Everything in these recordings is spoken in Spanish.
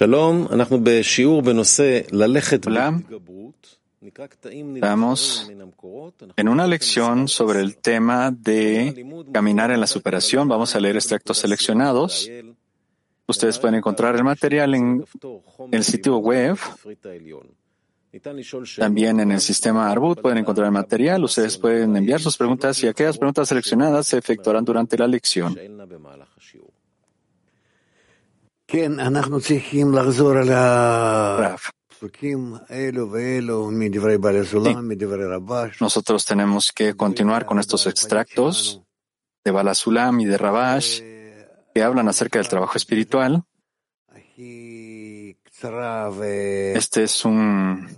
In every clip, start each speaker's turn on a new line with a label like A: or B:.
A: Hola, estamos en una lección sobre el tema de caminar en la superación. Vamos a leer extractos seleccionados. Ustedes pueden encontrar el material en el sitio web. También en el sistema Arbut pueden encontrar el material. Ustedes pueden enviar sus preguntas y aquellas preguntas seleccionadas se efectuarán durante la lección. Nosotros tenemos que continuar con estos extractos de Balasulam y de Rabash que hablan acerca del trabajo espiritual. Este es un,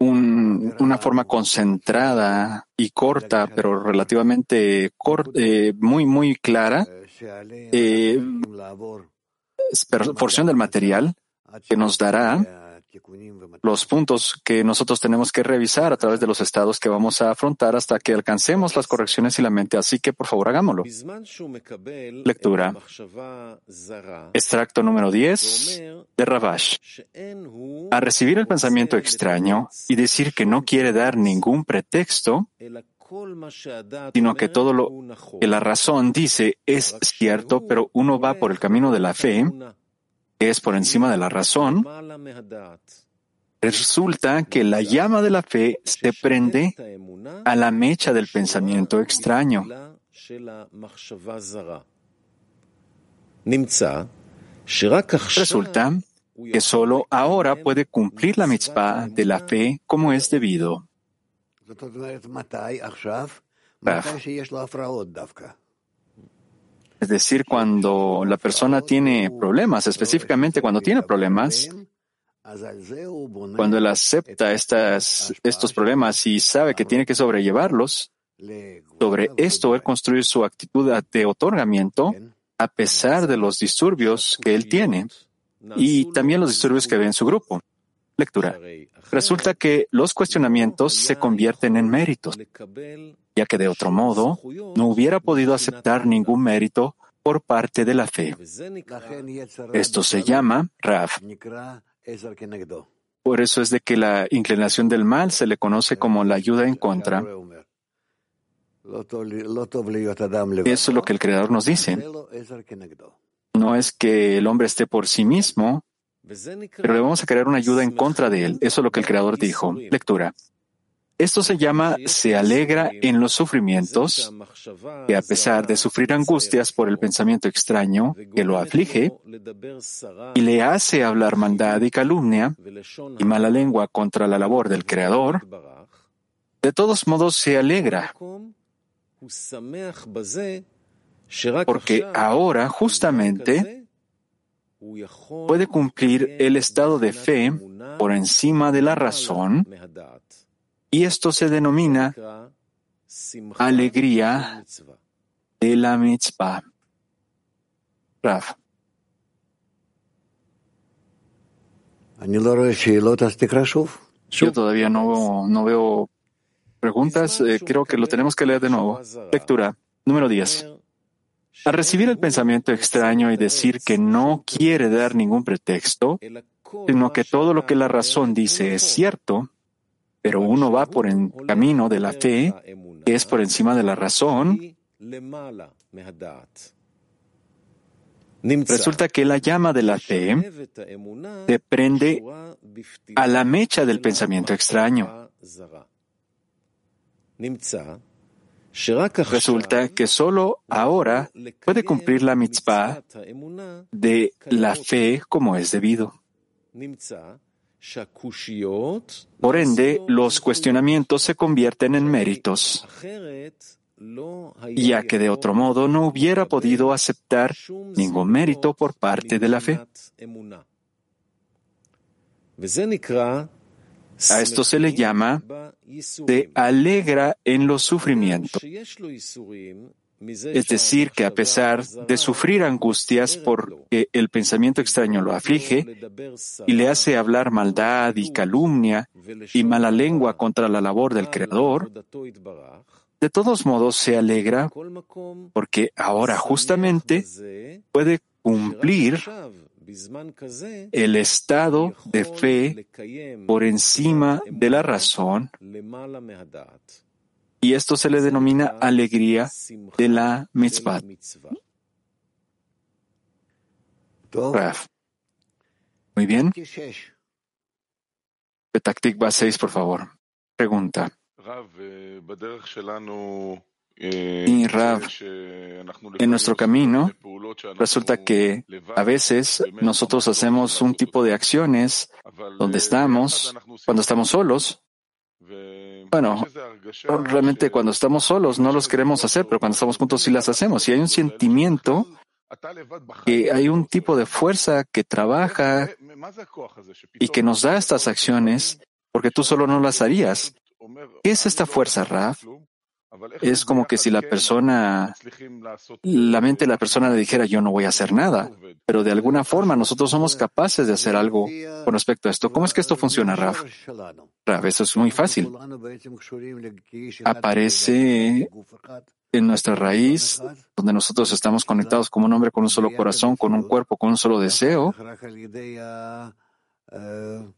A: una forma concentrada y corta, pero relativamente eh, muy, muy clara, eh, porción del material que nos dará los puntos que nosotros tenemos que revisar a través de los estados que vamos a afrontar hasta que alcancemos las correcciones y la mente. Así que, por favor, hagámoslo. Lectura. Extracto número 10 de Ravash. A recibir el pensamiento extraño y decir que no quiere dar ningún pretexto, sino que todo lo que la razón dice es cierto, pero uno va por el camino de la fe, que es por encima de la razón, resulta que la llama de la fe se prende a la mecha del pensamiento extraño. Resulta que solo ahora puede cumplir la mitzvah de la fe como es debido. Es decir, cuando la persona tiene problemas, específicamente cuando tiene problemas, cuando él acepta estas, estos problemas y sabe que tiene que sobrellevarlos, sobre esto él construye su actitud de otorgamiento a pesar de los disturbios que él tiene y también los disturbios que ve en su grupo. Lectura. Resulta que los cuestionamientos se convierten en méritos, ya que de otro modo no hubiera podido aceptar ningún mérito por parte de la fe. Esto se llama Raf. Por eso es de que la inclinación del mal se le conoce como la ayuda en contra. Eso es lo que el Creador nos dice. No es que el hombre esté por sí mismo, pero le vamos a crear una ayuda en contra de él. Eso es lo que el Creador dijo. Lectura. Esto se llama se alegra en los sufrimientos, que a pesar de sufrir angustias por el pensamiento extraño que lo aflige y le hace hablar maldad y calumnia y mala lengua contra la labor del Creador, de todos modos se alegra, porque ahora justamente puede cumplir el estado de fe por encima de la razón y esto se denomina alegría de la mitzvah. Raf. Yo todavía no, no veo preguntas. Eh, creo que lo tenemos que leer de nuevo. Lectura número 10. Al recibir el pensamiento extraño y decir que no quiere dar ningún pretexto, sino que todo lo que la razón dice es cierto, pero uno va por el camino de la fe, que es por encima de la razón, Resulta que la llama de la fe se prende a la mecha del pensamiento extraño. Resulta que solo ahora puede cumplir la mitzvah de la fe como es debido. Por ende, los cuestionamientos se convierten en méritos, ya que de otro modo no hubiera podido aceptar ningún mérito por parte de la fe. A esto se le llama se alegra en los sufrimientos. Es decir, que a pesar de sufrir angustias porque el pensamiento extraño lo aflige y le hace hablar maldad y calumnia y mala lengua contra la labor del Creador, de todos modos se alegra porque ahora justamente puede cumplir el estado de fe por encima de la razón y esto se le denomina alegría de la mitzvah. Muy bien. Petactic va 6, por favor. Pregunta. Y Rav, en nuestro camino, resulta que a veces nosotros hacemos un tipo de acciones donde estamos, cuando estamos solos. Bueno, realmente cuando estamos solos no los queremos hacer, pero cuando estamos juntos sí las hacemos. Y hay un sentimiento que hay un tipo de fuerza que trabaja y que nos da estas acciones porque tú solo no las harías. ¿Qué es esta fuerza, Raf? Es como que si la persona, la mente de la persona le dijera yo no voy a hacer nada, pero de alguna forma nosotros somos capaces de hacer algo con respecto a esto. ¿Cómo es que esto funciona, Raf? Raf, eso es muy fácil. Aparece en nuestra raíz, donde nosotros estamos conectados como un hombre con un solo corazón, con un cuerpo, con un solo deseo.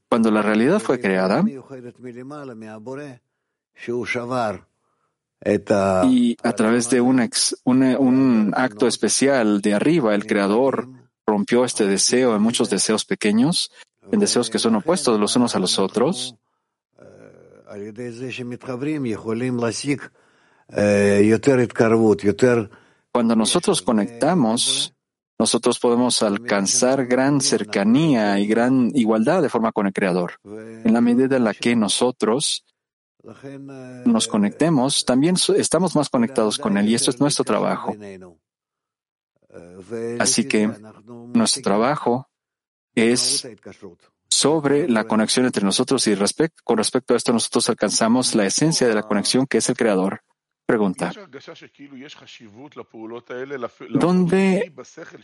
A: Cuando la realidad fue creada, y a través de un, un, acto especial de arriba, el Creador rompió este deseo en muchos deseos pequeños, en deseos que son opuestos los unos a los otros. Cuando nosotros conectamos, nosotros podemos alcanzar gran cercanía y gran igualdad de forma con el Creador. En la medida en la que nosotros nos conectemos, también estamos más conectados con Él y esto es nuestro trabajo. Así que nuestro trabajo es sobre la conexión entre nosotros y con respecto a esto nosotros alcanzamos la esencia de la conexión que es el Creador. Pregunta. ¿Dónde,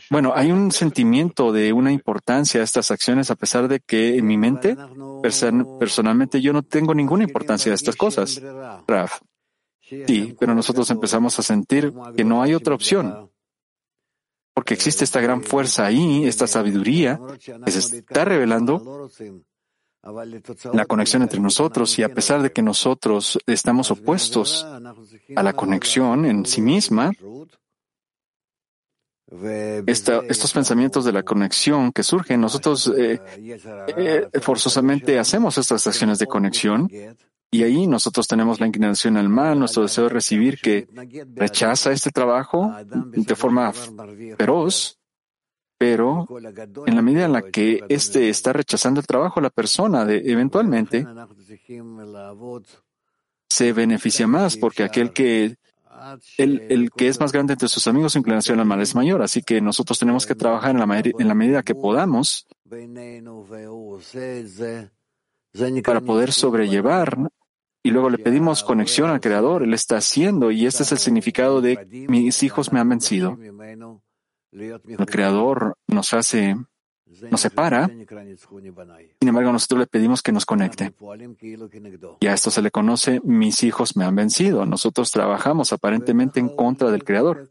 A: bueno, hay un sentimiento de una importancia a estas acciones a pesar de que en mi mente, personalmente, yo no tengo ninguna importancia a estas cosas? Raf. Sí, pero nosotros empezamos a sentir que no hay otra opción. Porque existe esta gran fuerza ahí, esta sabiduría que se está revelando la conexión entre nosotros y a pesar de que nosotros estamos opuestos a la conexión en sí misma, estos pensamientos de la conexión que surgen, nosotros eh, eh, forzosamente hacemos estas acciones de conexión y ahí nosotros tenemos la inclinación al mal, nuestro deseo de recibir que rechaza este trabajo de forma feroz pero en la medida en la que éste está rechazando el trabajo, la persona de, eventualmente se beneficia más porque aquel que el, que es más grande entre sus amigos, su inclinación al mal es mayor. Así que nosotros tenemos que trabajar en la, en la medida que podamos para poder sobrellevar y luego le pedimos conexión al Creador. Él está haciendo y este es el significado de mis hijos me han vencido. El Creador nos hace, nos separa. Sin embargo, nosotros le pedimos que nos conecte. Y a esto se le conoce, mis hijos me han vencido. Nosotros trabajamos aparentemente en contra del Creador.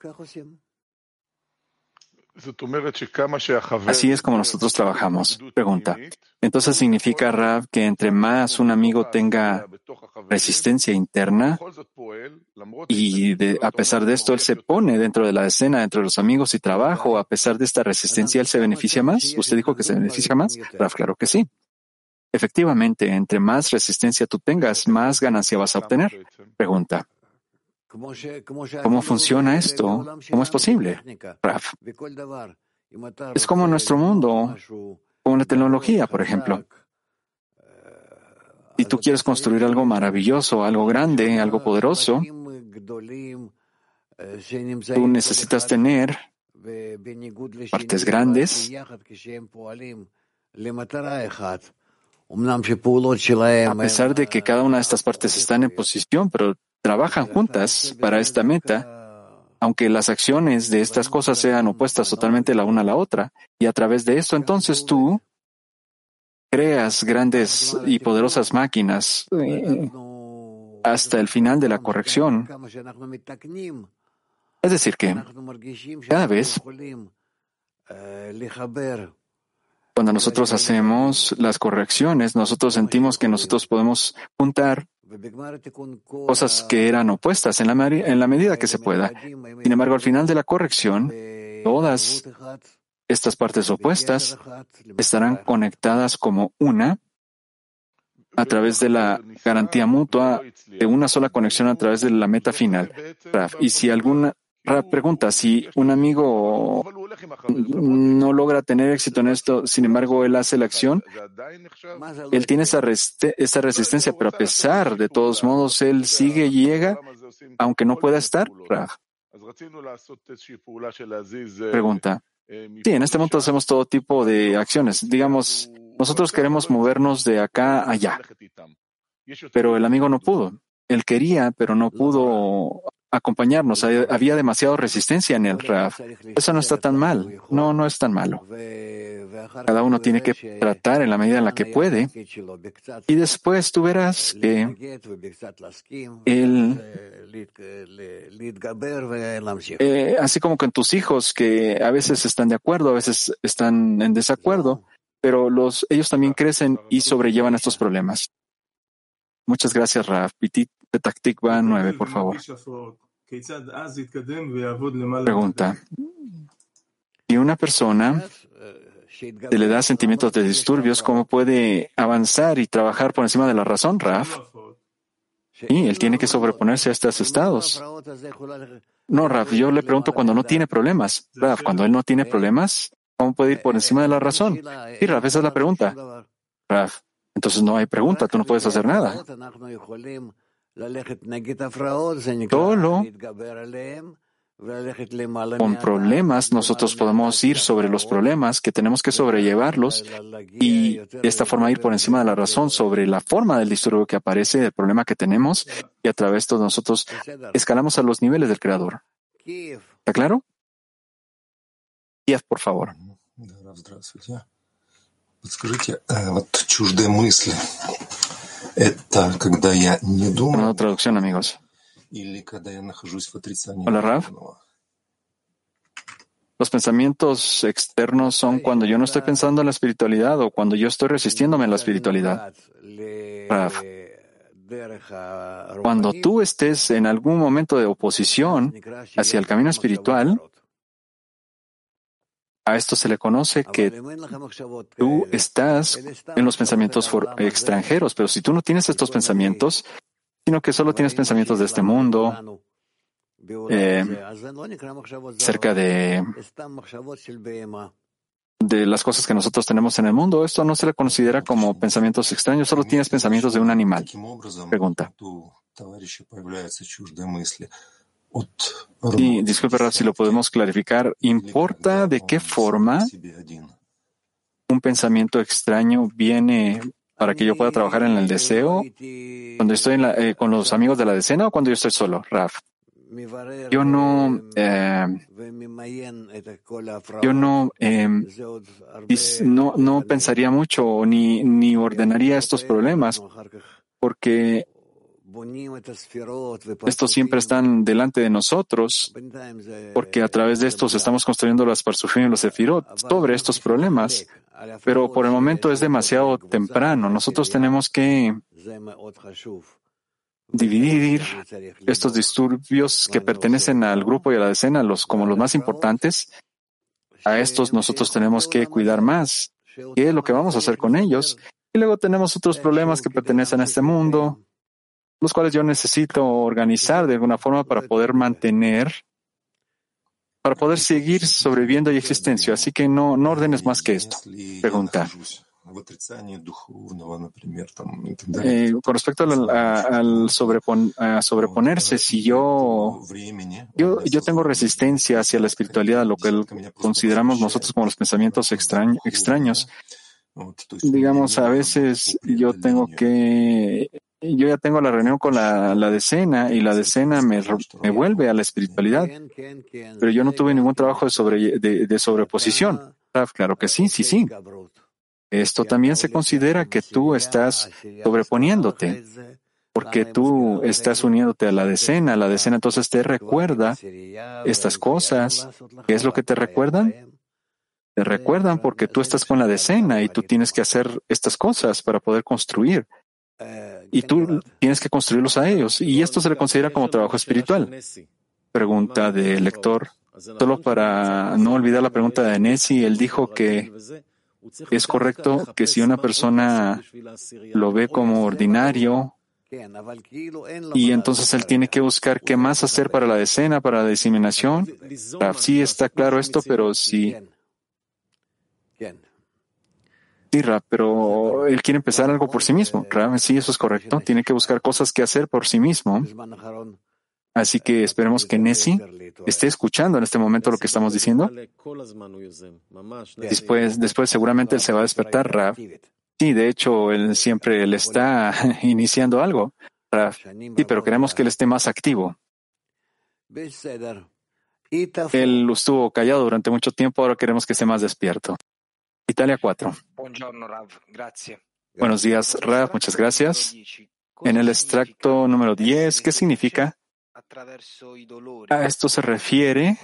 A: Así es como nosotros trabajamos. Pregunta. Entonces significa, Rav, que entre más un amigo tenga resistencia interna y a pesar de esto él se pone dentro de la escena, dentro de los amigos y trabajo, a pesar de esta resistencia él se beneficia más. ¿Usted dijo que se beneficia más? Rav, claro que sí. Efectivamente, entre más resistencia tú tengas, más ganancia vas a obtener. Pregunta. ¿Cómo funciona esto? ¿Cómo es posible? Raf. Es como nuestro mundo, como la tecnología, por ejemplo. Si tú quieres construir algo maravilloso, algo grande, algo poderoso, tú necesitas tener partes grandes a pesar de que cada una de estas partes están en posición, pero trabajan juntas para esta meta, aunque las acciones de estas cosas sean opuestas totalmente la una a la otra. Y a través de esto, entonces tú creas grandes y poderosas máquinas. hasta el final de la corrección. Es decir, que cada vez cuando nosotros hacemos las correcciones, nosotros sentimos que nosotros podemos juntar cosas que eran opuestas en la, medida que se pueda. Sin embargo, al final de la corrección, todas estas partes opuestas estarán conectadas como una a través de la garantía mutua de una sola conexión a través de la meta final. Y si alguna pregunta, si un amigo no logra tener éxito en esto, sin embargo, él hace la acción, él tiene esa, resistencia, pero a pesar de todos modos, él sigue y llega, aunque no pueda estar. Pregunta. Sí, en este momento hacemos todo tipo de acciones. Digamos, nosotros queremos movernos de acá a allá, pero el amigo no pudo. Él quería, pero no pudo acompañarnos. Había demasiada resistencia en el RAF. Eso no está tan mal. No, no es tan malo. Cada uno tiene que tratar en la medida en la que puede. Y después tú verás que él, eh, así como con tus hijos, que a veces están de acuerdo, a veces están en desacuerdo, pero los, ellos también crecen y sobrellevan estos problemas. Muchas gracias, Raf. Petit va 9, por favor. Pregunta. Si una persona se le da sentimientos de disturbios, ¿cómo puede avanzar y trabajar por encima de la razón, Raf? Sí, él tiene que sobreponerse a estos estados. No, Raf, yo le pregunto cuando no tiene problemas. Raf, cuando él no tiene problemas, ¿cómo puede ir por encima de la razón? Sí, Raf, esa es la pregunta. Raf, entonces no hay pregunta, tú no puedes hacer nada. Solo con problemas nosotros podemos ir sobre los problemas que tenemos que sobrellevarlos y de esta forma ir por encima de la razón sobre la forma del disturbio que aparece, el problema que tenemos y a través de nosotros escalamos a los niveles del creador. ¿Está claro? Kiev, por favor. Una traducción, amigos. Hola, Raf. Los pensamientos externos son cuando yo no estoy pensando en la espiritualidad o cuando yo estoy resistiéndome en la espiritualidad. Raf. Cuando tú estés en algún momento de oposición hacia el camino espiritual, a esto se le conoce que tú estás en los pensamientos extranjeros, pero si tú no tienes estos pensamientos, sino que solo tienes pensamientos de este mundo, eh, cerca de, de las cosas que nosotros tenemos en el mundo, esto no se le considera como pensamientos extraños, solo tienes pensamientos de un animal. Pregunta. Y disculpe, si lo podemos clarificar, ¿importa de qué forma un pensamiento extraño viene para que yo pueda trabajar en el deseo cuando estoy eh, con los amigos de la decena o cuando yo estoy solo, Raf? Yo no, eh, yo no, eh, no, no pensaría mucho ni, ni ordenaría estos problemas porque estos siempre están delante de nosotros, porque a través de estos estamos construyendo las parsufim y los sefirot sobre estos problemas. Pero por el momento es demasiado temprano. Nosotros tenemos que dividir estos disturbios que pertenecen al grupo y a la decena los, como los más importantes. A estos nosotros tenemos que cuidar más. ¿Qué es lo que vamos a hacer con ellos? Y luego tenemos otros problemas que pertenecen a este mundo, los cuales yo necesito organizar de alguna forma para poder mantener, para poder seguir sobreviviendo y existencia. Así que no, no ordenes más que esto. Pregunta. Eh, con respecto al, sobreponerse, si yo, yo, yo tengo resistencia hacia la espiritualidad, lo que consideramos nosotros como los pensamientos extraños, digamos, a veces yo tengo que yo ya tengo la reunión con la, decena y la decena me, me, vuelve a la espiritualidad, pero yo no tuve ningún trabajo de, sobre, de, sobreposición. Claro que sí, sí, sí. Esto también se considera que tú estás sobreponiéndote. porque tú estás uniéndote a la decena. La decena entonces te recuerda estas cosas. ¿Qué es lo que te recuerdan? Te recuerdan porque tú estás con la decena y tú tienes que hacer estas cosas para poder construir. Y tú tienes que construirlos a ellos. Y esto se le considera como trabajo espiritual. Pregunta del lector. Solo para no olvidar la pregunta de Nessie, él dijo que es correcto que si una persona lo ve como ordinario y entonces él tiene que buscar qué más hacer para la decena, para la diseminación. Sí está claro esto, pero sí. Pero él quiere empezar algo por sí mismo. sí, eso es correcto. Tiene que buscar cosas que hacer por sí mismo. Así que esperemos que Nessie esté escuchando en este momento lo que estamos diciendo. Después, después seguramente él se va a despertar, Rav. Sí, de hecho, él siempre le está iniciando algo, Sí, pero queremos que él esté más activo. Él estuvo callado durante mucho tiempo, ahora queremos que esté más despierto. Italia 4. Buenos días, Rav, muchas gracias. En el extracto número 10, ¿qué significa? A esto se refiere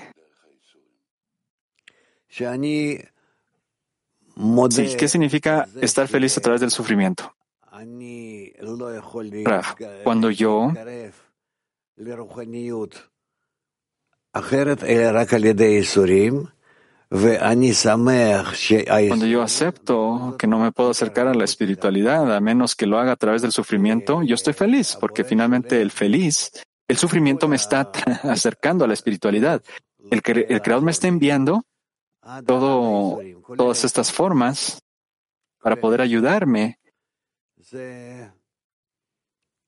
A: ¿Qué significa estar feliz a través del sufrimiento? cuando yo cuando yo acepto que no me puedo acercar a la espiritualidad a menos que lo haga a través del sufrimiento, yo estoy feliz, porque finalmente el feliz el sufrimiento me está acercando a la espiritualidad. El, Creador me está enviando todo, todas estas formas para poder ayudarme,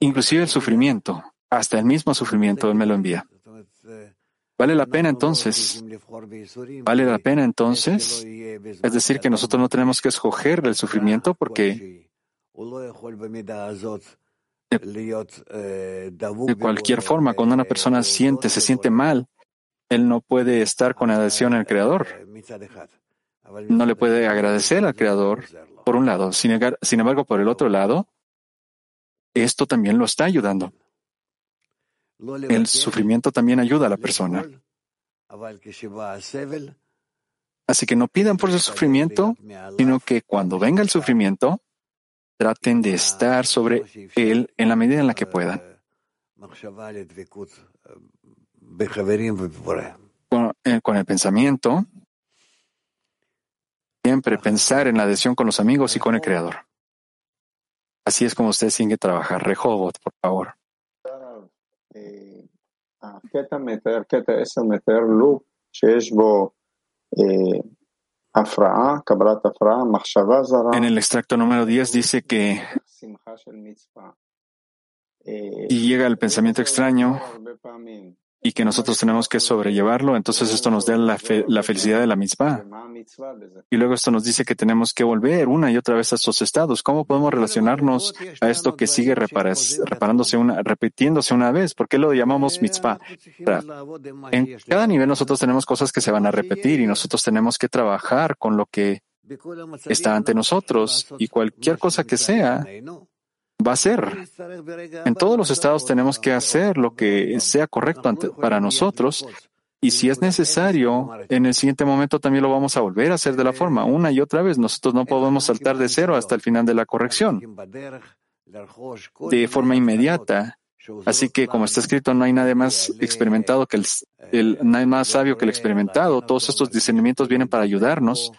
A: inclusive el sufrimiento, hasta el mismo sufrimiento Él me lo envía. ¿Vale la pena entonces? ¿Vale la pena entonces? Es decir, que nosotros no tenemos que escoger el sufrimiento porque de cualquier forma, cuando una persona siente, se siente mal, él no puede estar con adhesión al Creador. No le puede agradecer al Creador, por un lado. Sin, embargo, por el otro lado, esto también lo está ayudando. El sufrimiento también ayuda a la persona. Así que no pidan por el sufrimiento, sino que cuando venga el sufrimiento, traten de estar sobre él en la medida en la que puedan. Eh, con, el pensamiento, siempre pensar en la adhesión con los amigos y con el Creador. Así es como usted tiene que trabajar. Rehobot, por favor. En el extracto número 10 dice que y llega el pensamiento extraño y que nosotros tenemos que sobrellevarlo, entonces esto nos da la, felicidad de la mitzvah. Y luego esto nos dice que tenemos que volver una y otra vez a estos estados. ¿Cómo podemos relacionarnos a esto que sigue reparándose una, repitiéndose una vez? ¿Por qué lo llamamos mitzvah? En cada nivel nosotros tenemos cosas que se van a repetir y nosotros tenemos que trabajar con lo que está ante nosotros y cualquier cosa que sea va a ser. En todos los estados tenemos que hacer lo que sea correcto para nosotros y si es necesario, en el siguiente momento también lo vamos a volver a hacer de la forma una y otra vez. Nosotros no podemos saltar de cero hasta el final de la corrección de forma inmediata. Así que, como está escrito, no hay nadie más experimentado que el, el más sabio que el experimentado. Todos estos discernimientos vienen para ayudarnos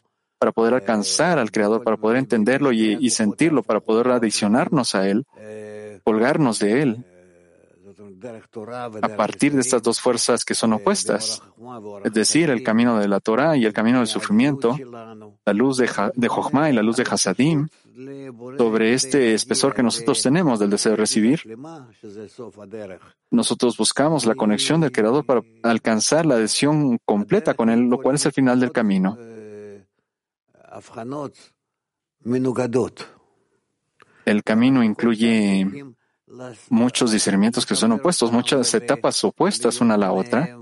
A: para poder alcanzar al Creador, para poder entenderlo y, sentirlo, para poder adicionarnos a Él, colgarnos de Él, a partir de estas dos fuerzas que son opuestas, es decir, el camino de la Torah y el camino del sufrimiento, la luz de, de y la luz de Hasadim, sobre este espesor que nosotros tenemos del deseo de recibir, nosotros buscamos la conexión del Creador para alcanzar la adhesión completa con Él, lo cual es el final del camino. El camino incluye muchos discernimientos que son opuestos, muchas etapas opuestas una a la otra.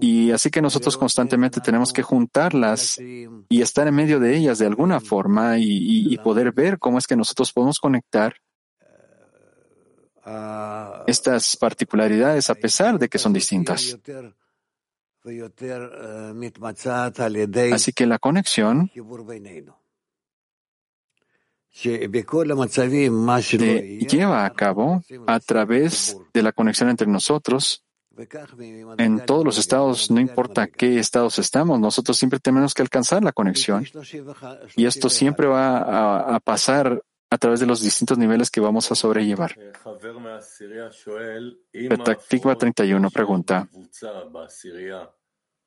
A: Y así que nosotros constantemente tenemos que juntarlas y estar en medio de ellas de alguna forma y, poder ver cómo es que nosotros podemos conectar estas particularidades a pesar de que son distintas. Así que la conexión se lleva a cabo a través de la conexión entre nosotros. En todos los estados, no importa qué estados estamos, nosotros siempre tenemos que alcanzar la conexión. Y esto siempre va a, pasar a través de los distintos niveles que vamos a sobrellevar. Petaktikva 31 pregunta.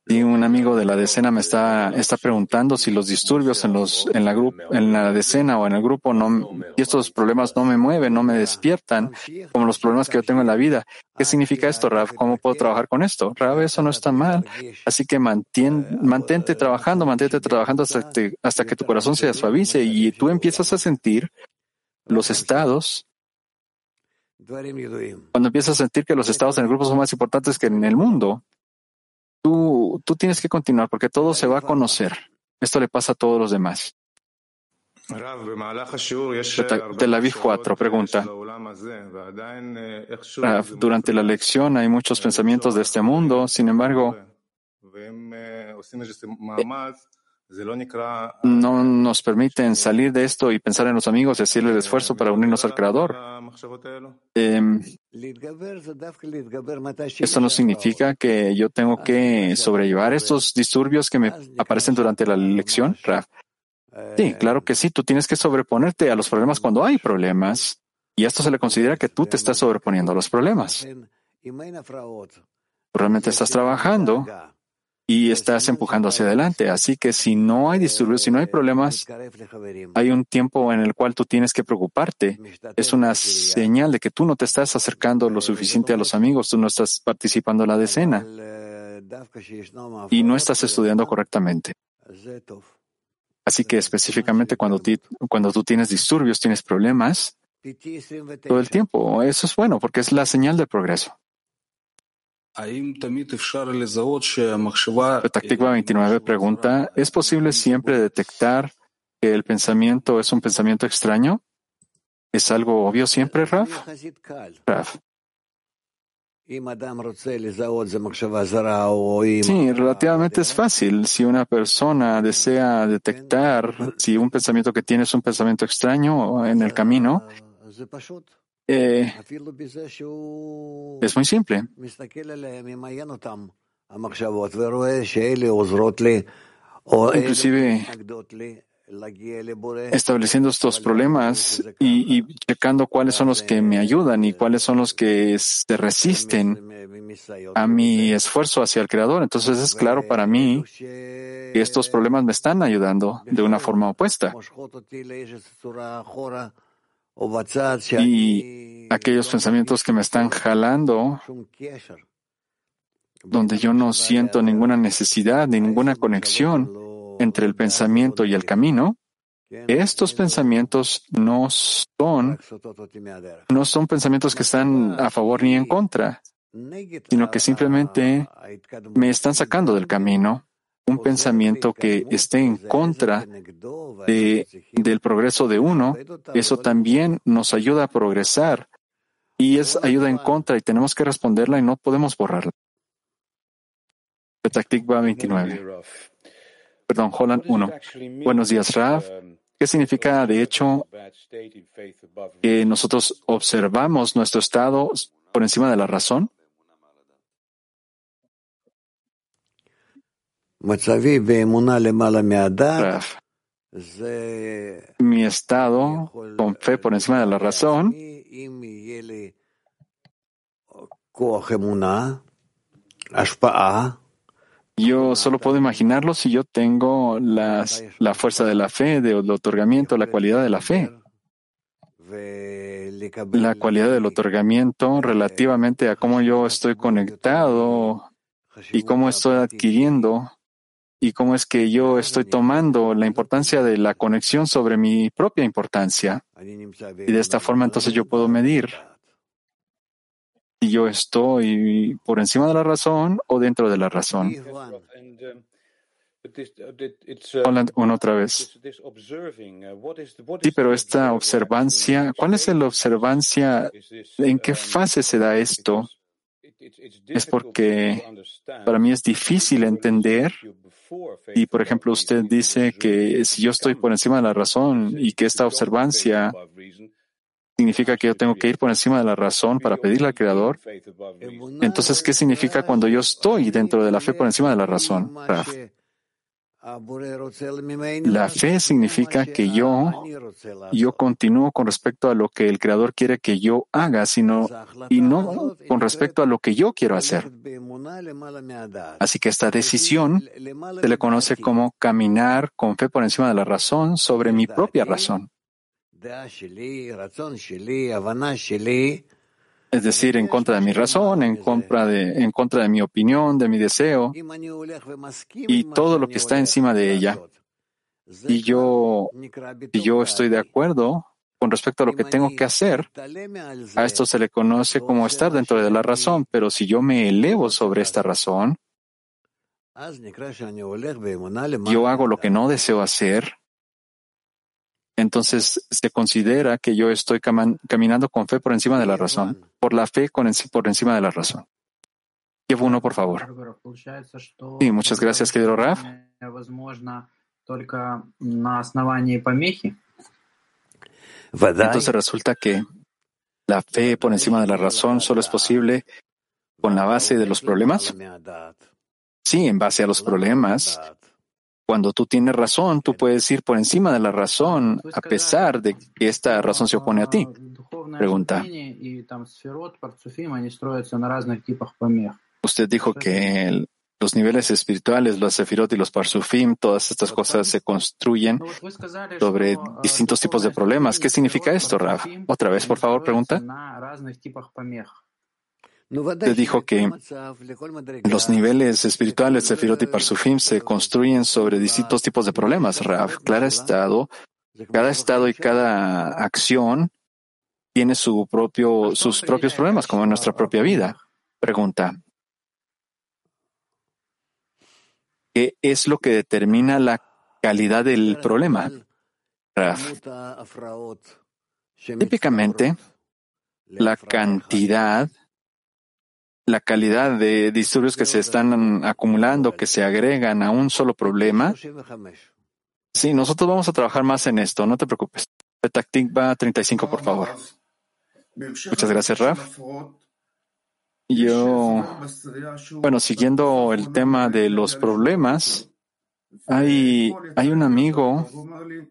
A: Y un amigo de la decena me está, preguntando si los disturbios en, los, en, la en la decena o en el grupo no, y estos problemas no me mueven, no me despiertan, como los problemas que yo tengo en la vida. ¿Qué significa esto, Rav? ¿Cómo puedo trabajar con esto? Rav, eso no está mal. Así que mantente trabajando, mantente trabajando hasta, hasta que tu corazón se suavice y tú empiezas a sentir los estados cuando empiezas a sentir que los estados en el grupo son más importantes que en el mundo, Tú, tú tienes que continuar porque todo se va a conocer. Esto le pasa a todos los demás. Tel Aviv 4 pregunta. Durante la lección hay muchos pensamientos de este mundo, sin embargo, no nos permiten salir de esto y pensar en los amigos y hacerle el esfuerzo para unirnos al Creador. Eh, esto no significa que yo tengo que sobrellevar estos disturbios que me aparecen durante la lección, Raf. Sí, claro que sí, tú tienes que sobreponerte a los problemas cuando hay problemas. Y esto se le considera que tú te estás sobreponiendo a los problemas. Realmente estás trabajando y estás empujando hacia adelante. Así que si no hay disturbios, si no hay problemas, hay un tiempo en el cual tú tienes que preocuparte. Es una señal de que tú no te estás acercando lo suficiente a los amigos, tú no estás participando en la decena y no estás estudiando correctamente. Así que específicamente cuando, cuando tú tienes disturbios, tienes problemas, todo el tiempo, eso es bueno porque es la señal del progreso. Táctica 29 pregunta, ¿es posible siempre detectar que el pensamiento es un pensamiento extraño? ¿Es algo obvio siempre, Raf? Raf. Sí, relativamente es fácil. Si una persona desea detectar si un pensamiento que tiene es un pensamiento extraño en el camino, eh, es muy simple. Inclusive estableciendo estos problemas y, y, checando cuáles son los que me ayudan y cuáles son los que se resisten a mi esfuerzo hacia el Creador. Entonces es claro para mí que estos problemas me están ayudando de una forma opuesta y aquellos pensamientos que me están jalando, donde yo no siento ninguna necesidad ni ninguna conexión entre el pensamiento y el camino, estos pensamientos no son, no son pensamientos que están a favor ni en contra, sino que simplemente me están sacando del camino un pensamiento que esté en contra de, del progreso de uno, eso también nos ayuda a progresar y es ayuda en contra y tenemos que responderla y no podemos borrarla. Petaktikva 29. Perdón, Holland 1. Buenos días, Raf. ¿Qué significa, de hecho, que nosotros observamos nuestro estado por encima de la razón? Mi estado con fe por encima de la razón. Yo solo puedo imaginarlo si yo tengo las, la fuerza de la fe, del otorgamiento, la cualidad de la fe. La cualidad del otorgamiento relativamente a cómo yo estoy conectado y cómo estoy adquiriendo y cómo es que yo estoy tomando la importancia de la conexión sobre mi propia importancia. Y de esta forma entonces yo puedo medir si yo estoy por encima de la razón o dentro de la razón. Hola, una otra vez. Sí, pero esta observancia, ¿cuál es la observancia? ¿En qué fase se da esto? Es porque para mí es difícil entender y, por ejemplo, usted dice que si yo estoy por encima de la razón y que esta observancia significa que yo tengo que ir por encima de la razón para pedirle al Creador, entonces, ¿qué significa cuando yo estoy dentro de la fe por encima de la razón? La fe significa que yo, yo continúo con respecto a lo que el Creador quiere que yo haga, sino, y no con respecto a lo que yo quiero hacer. Así que esta decisión se le conoce como caminar con fe por encima de la razón sobre mi propia razón es decir, en contra de mi razón, en contra de, en contra de mi opinión, de mi deseo y todo lo que está encima de ella. Y yo, y yo estoy de acuerdo con respecto a lo que tengo que hacer, a esto se le conoce como estar dentro de la razón, pero si yo me elevo sobre esta razón, yo hago lo que no deseo hacer, entonces se considera que yo estoy caminando con fe por encima de la razón, por la fe por encima de la razón. Llevo uno, por favor. Sí, muchas gracias, querido Raf. Entonces resulta que la fe por encima de la razón solo es posible con la base de los problemas. Sí, en base a los problemas cuando tú tienes razón, tú puedes ir por encima de la razón a pesar de que esta razón se opone a ti. Pregunta. Usted dijo que los niveles espirituales, los sefirot y los parsufim, todas estas cosas se construyen sobre distintos tipos de problemas. ¿Qué significa esto, Rav? Otra vez, por favor, pregunta. Te dijo que los niveles espirituales de Firot y Parsufim se construyen sobre distintos tipos de problemas. Rav, cada estado, cada estado y cada acción tiene su propio, sus propios problemas, como en nuestra propia vida. Pregunta. ¿Qué es lo que determina la calidad del problema? Rav. Típicamente, la cantidad la calidad de disturbios que se están acumulando, que se agregan a un solo problema. Sí, nosotros vamos a trabajar más en esto, no te preocupes. va 35, por favor. Muchas gracias, Raf. Yo, bueno, siguiendo el tema de los problemas, hay, un amigo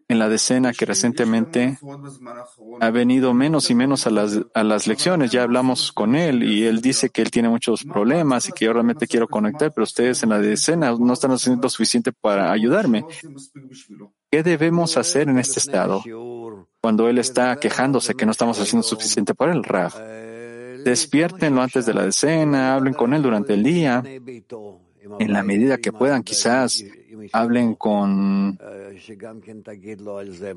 A: en la decena que recientemente ha venido menos y menos a las, a las lecciones. Ya hablamos con él y él dice que él tiene muchos problemas y que yo realmente quiero conectar, pero ustedes en la decena no están haciendo suficiente para ayudarme. ¿Qué debemos hacer en este estado? Cuando él está quejándose que no estamos haciendo suficiente por él, Raf. Despiértenlo antes de la decena, hablen con él durante el día en la medida que puedan, quizás hablen con,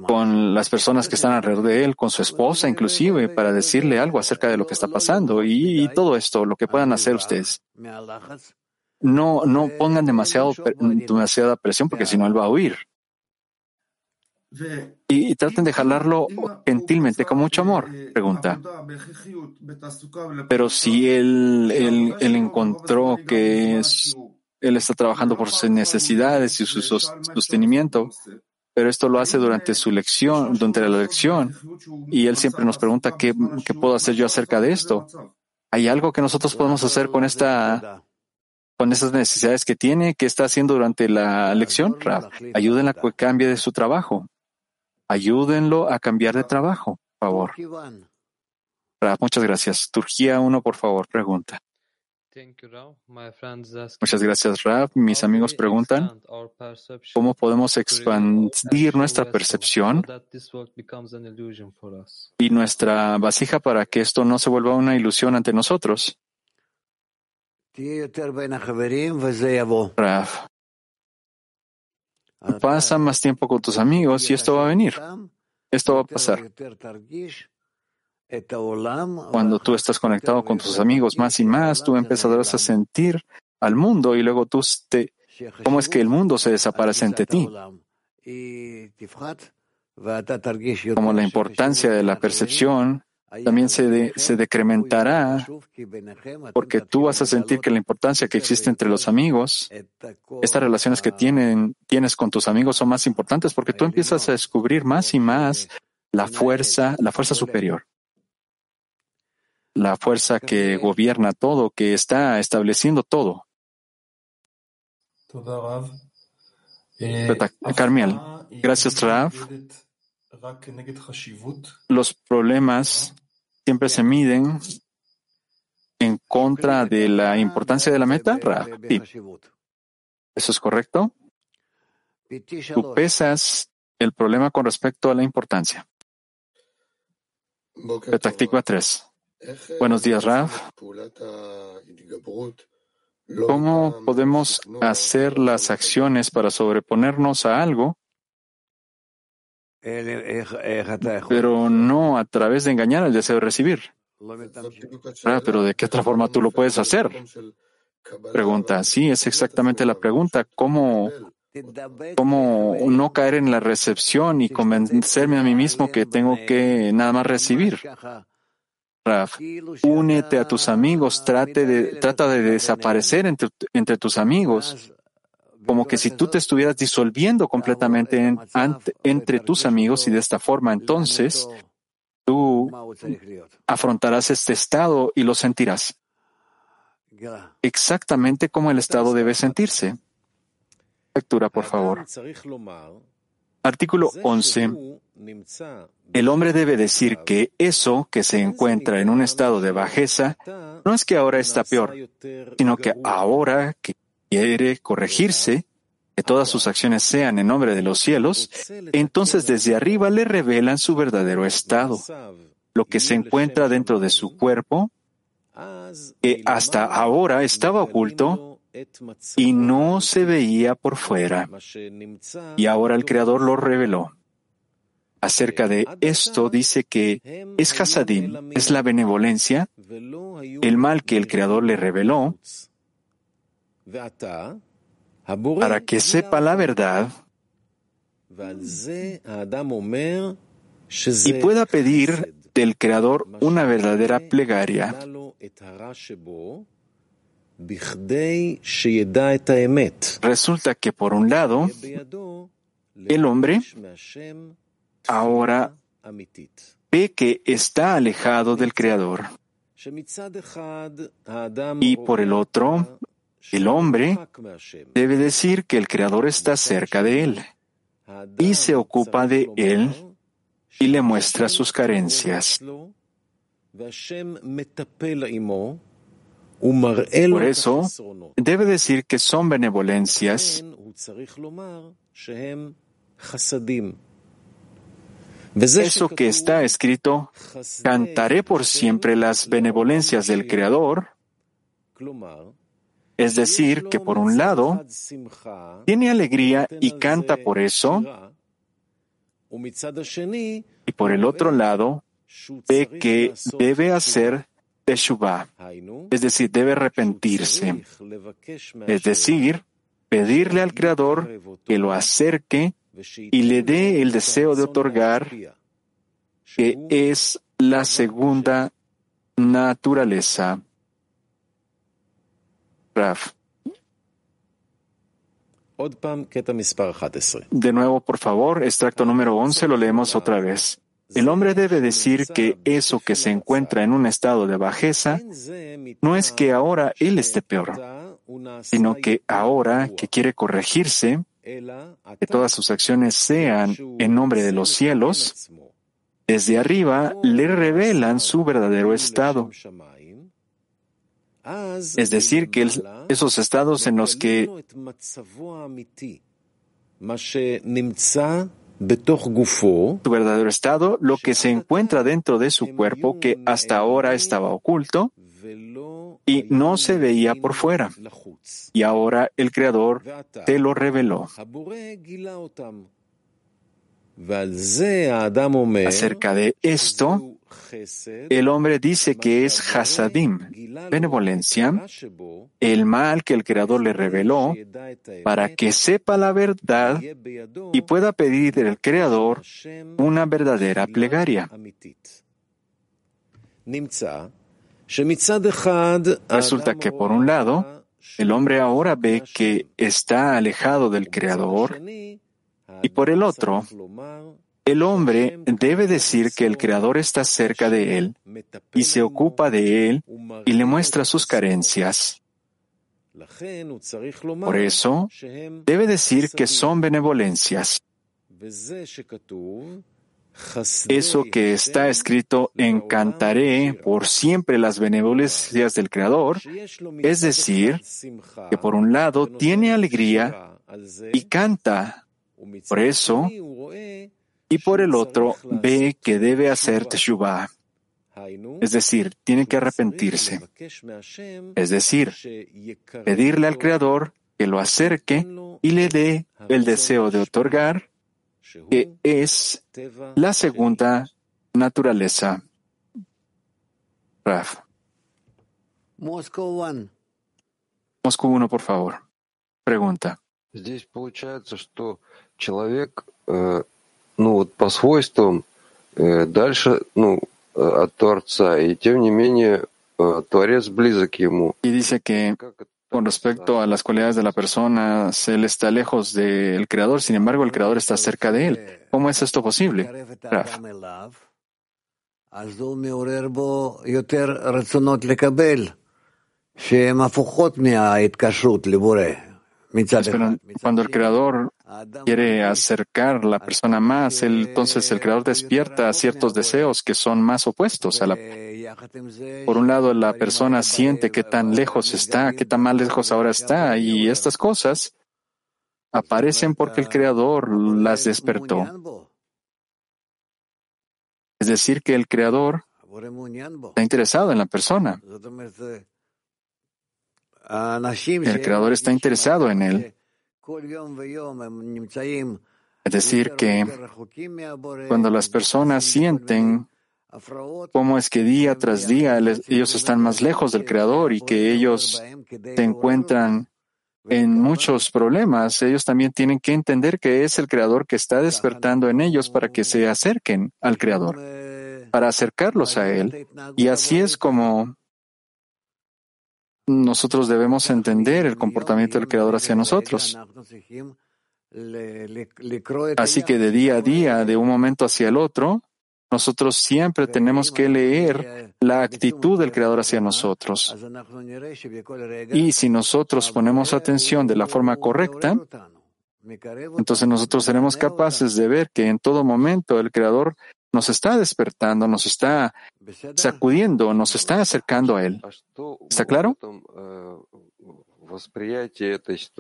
A: con las personas que están alrededor de él, con su esposa inclusive, para decirle algo acerca de lo que está pasando y, todo esto, lo que puedan hacer ustedes. No, no pongan demasiado, demasiada presión porque si no él va a huir. Y, traten de jalarlo gentilmente, con mucho amor, pregunta. Pero si él, él, él encontró que es, él está trabajando por sus necesidades y su sostenimiento, pero esto lo hace durante su lección, durante la lección. Y él siempre nos pregunta, ¿qué, puedo hacer yo acerca de esto? ¿Hay algo que nosotros podemos hacer con esta con esas necesidades que tiene, que está haciendo durante la lección? ayúdenla a que cambie de su trabajo. Ayúdenlo a cambiar de trabajo, por favor. muchas gracias. Turquía uno, por favor, pregunta. Muchas gracias, Rav. Mis amigos preguntan cómo podemos expandir nuestra percepción y nuestra vasija para que esto no se vuelva una ilusión ante nosotros. Rav, pasa más tiempo con tus amigos y esto va a venir. Esto va a pasar. Cuando tú estás conectado con tus amigos más y más, tú empezarás a sentir al mundo y luego tú te cómo es que el mundo se desaparece ante ti, como la importancia de la percepción también se, se decrementará porque tú vas a sentir que la importancia que existe entre los amigos, estas relaciones que tienen, tienes con tus amigos son más importantes porque tú empiezas a descubrir más y más la fuerza, la fuerza superior, la fuerza que gobierna todo, que está estableciendo todo. Carmiel, gracias Rav. Los problemas siempre se miden en contra de la importancia de la meta? ¿Eso es correcto? Tú pesas el problema con respecto a la importancia. Petacticua 3. Buenos días, Rav. ¿Cómo podemos hacer las acciones para sobreponernos a algo pero no a través de engañar al deseo de recibir. Ah, pero ¿de qué otra forma tú lo puedes hacer? Pregunta, sí, es exactamente la pregunta. ¿Cómo, cómo no caer en la recepción y convencerme a mí mismo que tengo que nada más recibir? Raf, únete a tus amigos, trate de, trata de desaparecer entre, entre tus amigos como que si tú te estuvieras disolviendo completamente entre tus amigos y de esta forma entonces tú afrontarás este estado y lo sentirás exactamente como el estado debe sentirse. Lectura, por favor. Artículo 11. El hombre debe decir que eso que se encuentra en un estado de bajeza no es que ahora está peor, sino que ahora que quiere corregirse, que todas sus acciones sean en nombre de los cielos, entonces desde arriba le revelan su verdadero estado, lo que se encuentra dentro de su cuerpo, que hasta ahora estaba oculto y no se veía por fuera. Y ahora el Creador lo reveló. Acerca de esto dice que es Hasadim, es la benevolencia, el mal que el Creador le reveló, para que sepa la verdad y pueda pedir del Creador una verdadera plegaria. Resulta que por un lado, el hombre ahora ve que está alejado del Creador. Y por el otro, el hombre debe decir que el Creador está cerca de él. Y se ocupa de él y le muestra sus carencias. Por eso, debe decir que son benevolencias eso que está escrito, cantaré por siempre las benevolencias del Creador, es decir, que por un lado, tiene alegría y canta por eso, y por el otro lado, ve que debe hacer teshuvah, es decir, debe arrepentirse, es decir, pedirle al Creador que lo acerque y le dé el deseo de otorgar, que es la segunda naturaleza. De nuevo, por favor, extracto número 11, lo leemos otra vez. El hombre debe decir que eso que se encuentra en un estado de bajeza no es que ahora él esté peor, sino que ahora que quiere corregirse, que todas sus acciones sean en nombre de los cielos, desde arriba le revelan su verdadero estado. Es decir, que esos estados en los que su verdadero estado, lo que se encuentra dentro de su cuerpo que hasta ahora estaba oculto y no se veía por fuera. Y ahora el Creador te lo reveló. Acerca de esto, el hombre dice que es hasadim, benevolencia, el mal que el Creador le reveló para que sepa la verdad y pueda pedir del Creador una verdadera plegaria. Resulta que por un lado, el hombre ahora ve que está alejado del Creador y por el otro, el hombre debe decir que el Creador está cerca de él y se ocupa de él y le muestra sus carencias. Por eso, debe decir que son benevolencias. Eso que está escrito encantaré por siempre las benevolencias del Creador, es decir, que por un lado tiene alegría y canta por eso, y por el otro ve que debe hacer teshuvah, es decir, tiene que arrepentirse, es decir, pedirle al Creador que lo acerque y le dé el deseo de otorgar, que es la segunda naturaleza. Raf. Moscú 1. Moscú 1, por favor. Pregunta.
B: Здесь получается, что Человек, э, ну вот по свойствам э, дальше, ну, э, от Творца, и тем не менее Творец близок ему.
A: Y dice que con respecto a las cualidades de la persona, él está lejos del Creador, sin embargo el Creador está cerca de él. ¿Cómo es esto posible? Raf. cuando el Creador quiere acercar la persona más, entonces el Creador despierta ciertos deseos que son más opuestos a la. Por un lado, la persona siente qué tan lejos está, qué tan más lejos ahora está, y estas cosas aparecen porque el Creador las despertó. Es decir, que el Creador está interesado en la persona. El Creador está interesado en él. Es decir, que cuando las personas sienten cómo es que día tras día ellos están más lejos del Creador y que ellos se encuentran en muchos problemas, ellos también tienen que entender que es el Creador que está despertando en ellos para que se acerquen al Creador, para acercarlos a Él. Y así es como nosotros debemos entender el comportamiento del Creador hacia nosotros. Así que de día a día, de un momento hacia el otro, nosotros siempre tenemos que leer la actitud del Creador hacia nosotros. Y si nosotros ponemos atención de la forma correcta, entonces nosotros seremos capaces de ver que en todo momento el Creador nos está despertando, nos está sacudiendo, nos está acercando a Él. ¿Está claro?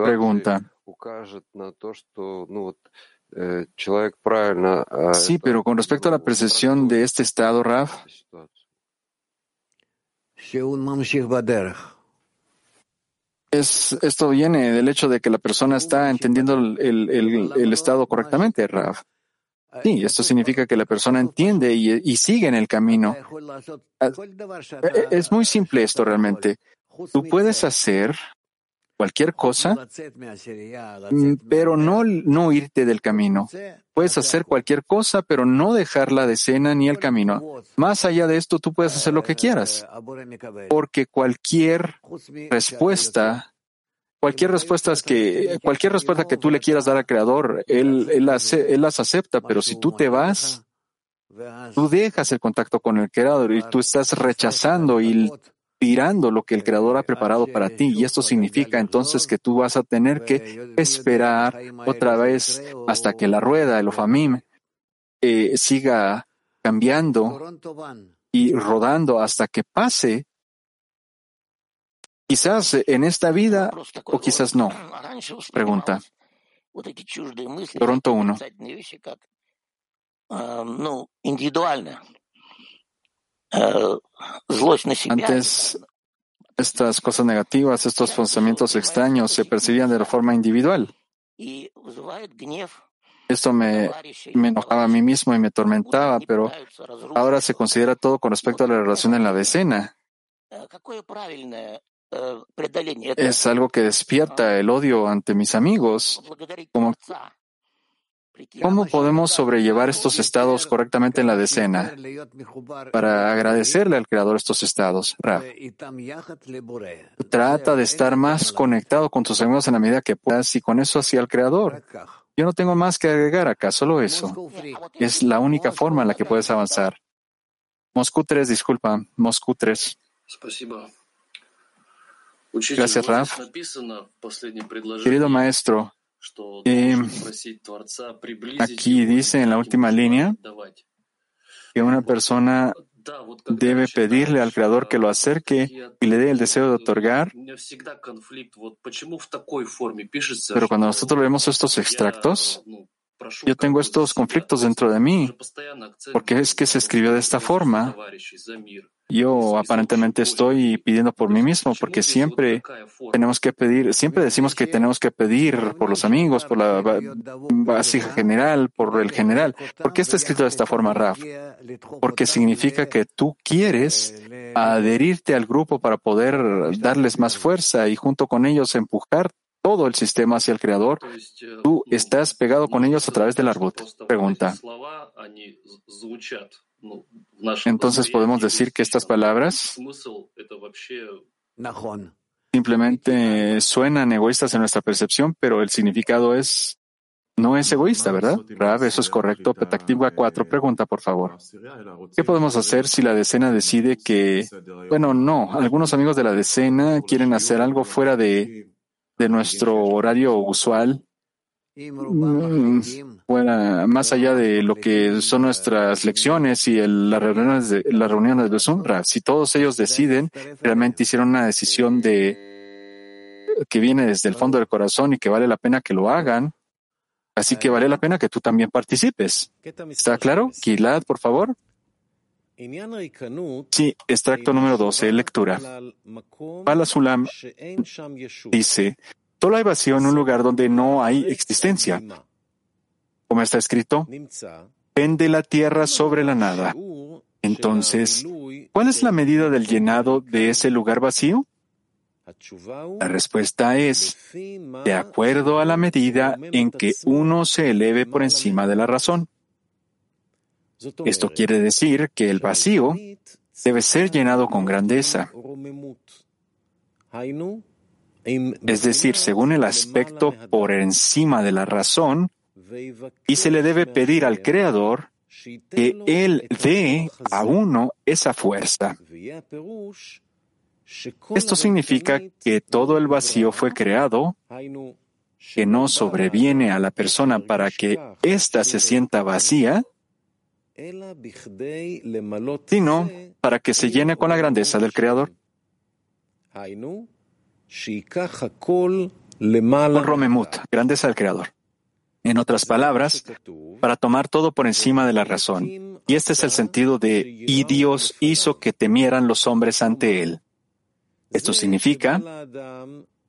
A: Pregunta. Sí, pero con respecto a la percepción de este estado, Raf, es, esto viene del hecho de que la persona está entendiendo el, el estado correctamente, Raf. Sí, esto significa que la persona entiende y, sigue en el camino. Ah, es muy simple esto realmente. Tú puedes hacer cualquier cosa, mm, pero no, no irte del camino. Puedes hacer cualquier cosa, pero no dejar la decena ni el camino. Más allá de esto, tú puedes hacer lo que quieras, porque cualquier respuesta Cualquier respuesta que, cualquier respuesta que tú le quieras dar al Creador, él, él, las acepta, pero si tú te vas, tú dejas el contacto con el Creador y tú estás rechazando y tirando lo que el Creador ha preparado para ti. Y esto significa entonces que tú vas a tener que esperar otra vez hasta que la rueda, el Ofamim, eh, siga cambiando y rodando hasta que pase Quizás en esta vida o quizás no. Pregunta. Toronto 1. Antes, estas cosas negativas, estos pensamientos extraños se percibían de la forma individual. Esto me, me enojaba a mí mismo y me atormentaba, pero ahora se considera todo con respecto a la relación en la decena. Es algo que despierta el odio ante mis amigos. ¿Cómo podemos sobrellevar estos estados correctamente en la decena para agradecerle al Creador estos estados? Trata de estar más conectado con tus amigos en la medida que puedas y con eso hacia el Creador. Yo no tengo más que agregar acá, solo eso. Es la única forma en la que puedes avanzar. Moscú 3, disculpa, Moscú 3. Gracias, Raf. Querido maestro, eh, aquí dice en la última línea que una persona debe pedirle al Creador que lo acerque y le dé el deseo de otorgar. Pero cuando nosotros vemos estos extractos, yo tengo estos conflictos dentro de mí, porque es que se escribió de esta forma. Yo aparentemente estoy pidiendo por mí mismo, porque siempre tenemos que pedir, siempre decimos que tenemos que pedir por los amigos, por la básica general, por el general. ¿Por qué está escrito de esta forma, Raf? Porque significa que tú quieres adherirte al grupo para poder darles más fuerza y junto con ellos empujar todo el sistema hacia el Creador, tú estás pegado con ellos a través del arbut. Pregunta. Entonces podemos decir que estas palabras simplemente suenan egoístas en nuestra percepción, pero el significado es no es egoísta, ¿verdad? Rab, eso es correcto. Petactiva 4 pregunta, por favor. ¿Qué podemos hacer si la decena decide que, bueno, no, algunos amigos de la decena quieren hacer algo fuera de de nuestro horario usual, mm, más allá de lo que son nuestras lecciones y las reuniones de las reuniones de si todos ellos deciden, realmente hicieron una decisión de que viene desde el fondo del corazón y que vale la pena que lo hagan, así que vale la pena que tú también participes. ¿Está claro? Gilad, por favor. Sí, extracto número 12, lectura. Sulam dice, solo hay vacío en un lugar donde no hay existencia. Como está escrito, pende la tierra sobre la nada. Entonces, ¿cuál es la medida del llenado de ese lugar vacío? La respuesta es, de acuerdo a la medida en que uno se eleve por encima de la razón. Esto quiere decir que el vacío debe ser llenado con grandeza. Es decir, según el aspecto por encima de la razón, y se le debe pedir al Creador que Él dé a uno esa fuerza. Esto significa que todo el vacío fue creado, que no sobreviene a la persona para que ésta se sienta vacía, sino para que se llene con la grandeza del Creador. Con Romemut, grandeza del Creador. En otras palabras, para tomar todo por encima de la razón. Y este es el sentido de y Dios hizo que temieran los hombres ante Él. Esto significa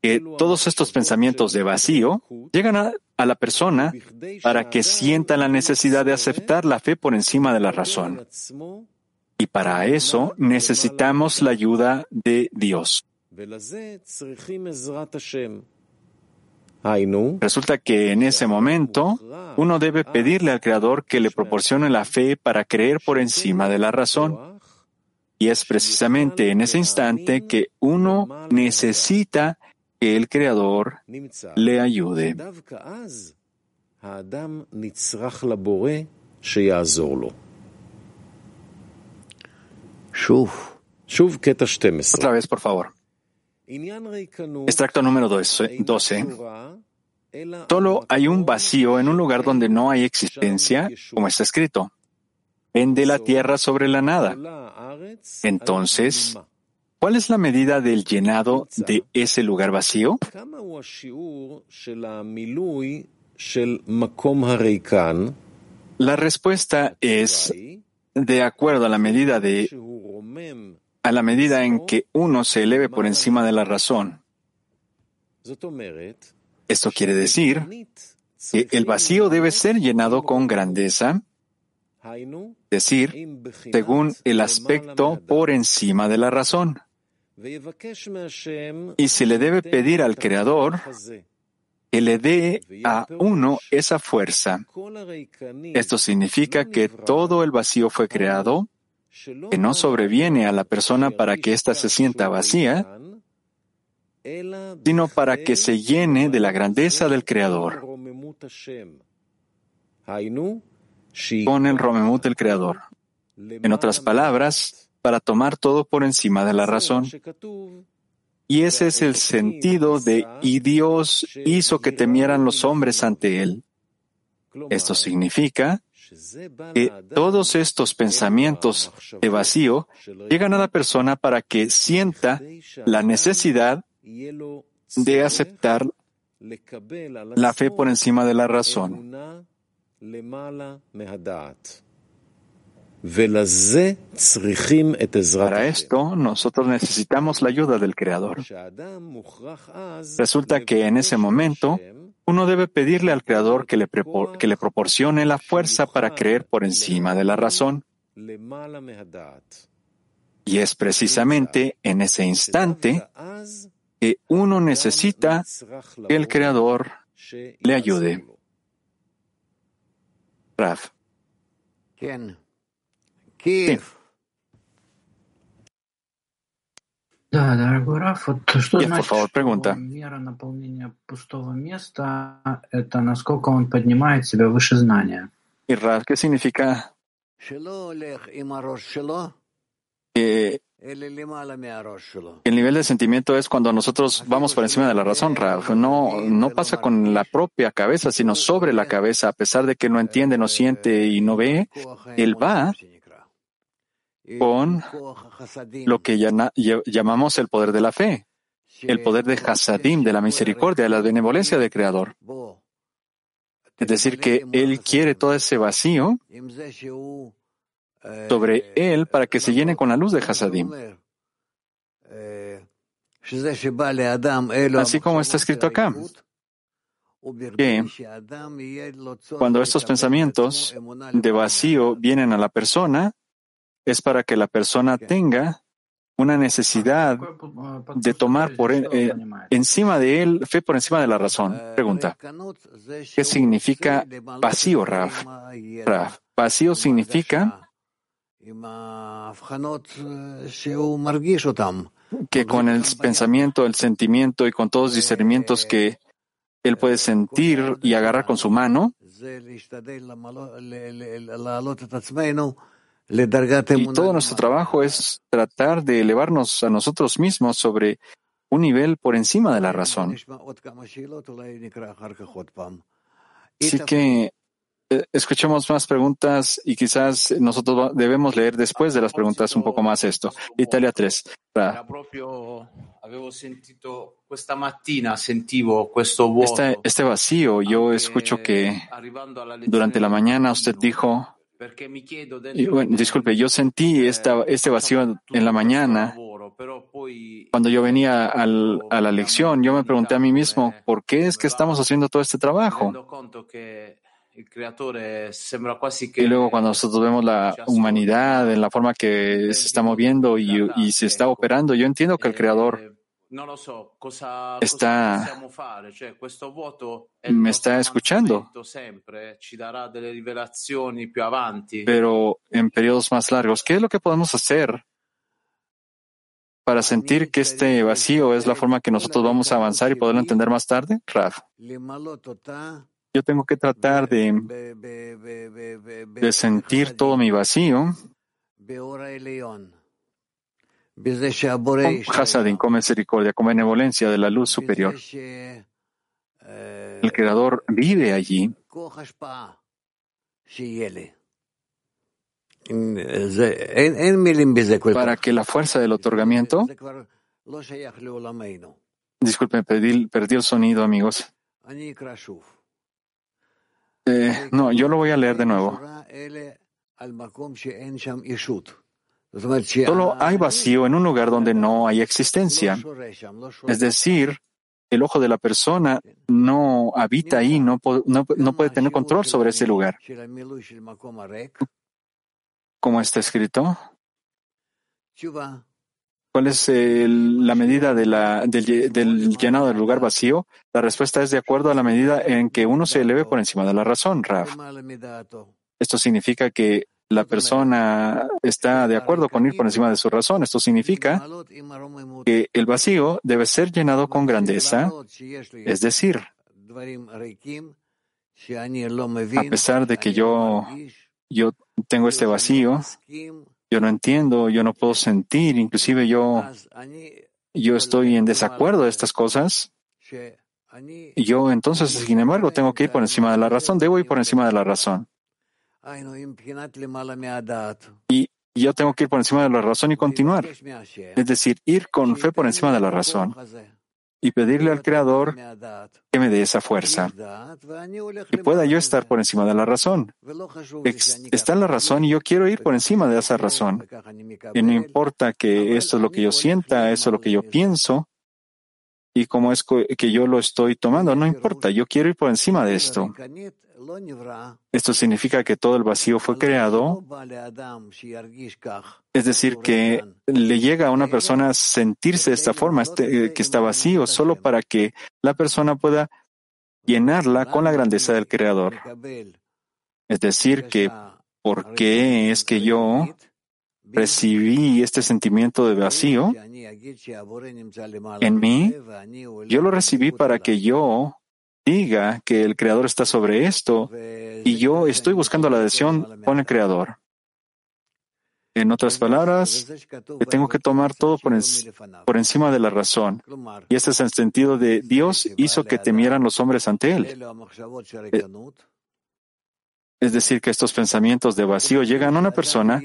A: que todos estos pensamientos de vacío llegan a, la persona para que sienta la necesidad de aceptar la fe por encima de la razón. Y para eso necesitamos la ayuda de Dios. Resulta que en ese momento uno debe pedirle al Creador que le proporcione la fe para creer por encima de la razón. Y es precisamente en ese instante que uno necesita que el Creador le ayude. Otra vez, por favor. Extracto número 12. Solo hay un vacío en un lugar donde no hay existencia, como está escrito. Vende la tierra sobre la nada. Entonces, ¿Cuál es la medida del llenado de ese lugar vacío? La respuesta es de acuerdo a la medida de a la medida en que uno se eleve por encima de la razón. Esto quiere decir que el vacío debe ser llenado con grandeza, es decir, según el aspecto por encima de la razón. Y se le debe pedir al Creador que le dé a uno esa fuerza. Esto significa que todo el vacío fue creado, que no sobreviene a la persona para que ésta se sienta vacía, sino para que se llene de la grandeza del Creador. Con el Romemut del Creador. En otras palabras, para tomar todo por encima de la razón. Y ese es el sentido de y Dios hizo que temieran los hombres ante él. Esto significa que todos estos pensamientos de vacío llegan a la persona para que sienta la necesidad de aceptar la fe por encima de la razón. Para esto, nosotros necesitamos la ayuda del Creador. Resulta que en ese momento, uno debe pedirle al Creador que le, que le proporcione la fuerza para creer por encima de la razón. Y es precisamente en ese instante que uno necesita que el Creador le ayude. Raf.
C: Sí. Да, мера наполнения —
A: ¿qué significa? El nivel de sentimiento es cuando nosotros vamos por encima de la razón, Raf. No, no pasa con la propia cabeza, sino sobre la cabeza. A pesar de que no entiende, no siente y no ve, él va con lo que llamamos el poder de la fe, el poder de Hasadim, de la misericordia, de la benevolencia del Creador. Es decir, que Él quiere todo ese vacío sobre Él para que se llene con la luz de Hasadim. Así como está escrito acá, que cuando estos pensamientos de vacío vienen a la persona, es para que la persona tenga una necesidad de tomar por
C: e-,
A: eh, encima de él, fe por encima de la razón. Pregunta, ¿qué significa vacío, Raf? Raf vacío significa que con el pensamiento, el sentimiento y con todos los discernimientos que él puede sentir y agarrar con su mano, y todo nuestro trabajo es tratar de elevarnos a nosotros mismos sobre un nivel por encima de la razón. Así que eh, escuchemos más preguntas y quizás nosotros debemos leer después de las preguntas un poco más esto. Italia 3.
D: Era proprio, avevo sentito questa mattina, sentivo questo vuoto.
A: Este, este vacío, yo escucho que durante la mañana usted dijo, y bueno, disculpe, yo sentí esta,
D: eh,
A: este vacío en la mañana. Cuando yo venía al- a la lección, yo me pregunté a mí mismo, ¿por qué es que estamos haciendo todo este trabajo? Y luego cuando nosotros vemos la humanidad en la forma que se está moviendo y, y se está operando, yo entiendo que el Creador
D: Eh, non lo so cosa,
A: Está-
D: cosa possiamo fare, cioè questo vuoto è il
A: me está escuchando.
D: avanzamento sempre, ci darà delle rivelazioni più avanti.
A: pero en periodos más largos, ¿qué es lo que podemos hacer para sentir que este vacío es la forma que nosotros vamos a avanzar y poderlo entender más tarde? Raf, yo tengo que tratar de, de sentir todo mi vacío con hasadim, con misericordia, con benevolencia de la luz superior. El Creador vive allí. Para que la fuerza del otorgamiento, disculpen, perdí, perdí el sonido, amigos. Eh, no, yo lo voy a leer de nuevo. Solo hay vacío en un lugar donde no hay existencia. Es decir, el ojo de la persona no habita ahí, no, no, no puede tener control sobre ese lugar. ¿Cómo está escrito? ¿Cuál es la medida del, del, llenado del lugar vacío? La respuesta es de acuerdo a la medida en que uno se eleve por encima de la razón, Raf. Esto significa que la persona está de acuerdo con ir por encima de su razón. Esto significa que el vacío debe ser llenado con grandeza, es decir, a pesar de que yo, yo tengo este vacío, yo no entiendo, yo no puedo sentir, inclusive yo, yo estoy en desacuerdo de estas cosas. Y yo entonces, sin embargo, tengo que ir por encima de la razón, debo ir por encima de la razón. Y yo tengo que ir por encima de la razón y continuar. Es decir, ir con fe por encima de la razón y pedirle al Creador que me dé esa fuerza y pueda yo estar por encima de la razón. Está en la razón y yo quiero ir por encima de esa razón. Y no importa que esto es lo que yo sienta, eso es lo que yo pienso y cómo es que yo lo estoy tomando, no importa, yo quiero ir por encima de esto. Esto significa que todo el vacío fue creado, es decir, que le llega a una persona sentirse de esta forma, este, que está vacío, solo para que la persona pueda llenarla con la grandeza del Creador. Es decir, que ¿por qué es que yo recibí este sentimiento de vacío en mí? Yo lo recibí para que yo diga que el Creador está sobre esto y yo estoy buscando la adhesión con el Creador. En otras palabras, tengo que tomar todo por, por, encima de la razón. Y este es el sentido de Dios hizo que temieran los hombres ante Él. Eh, es decir, que estos pensamientos de vacío llegan a una persona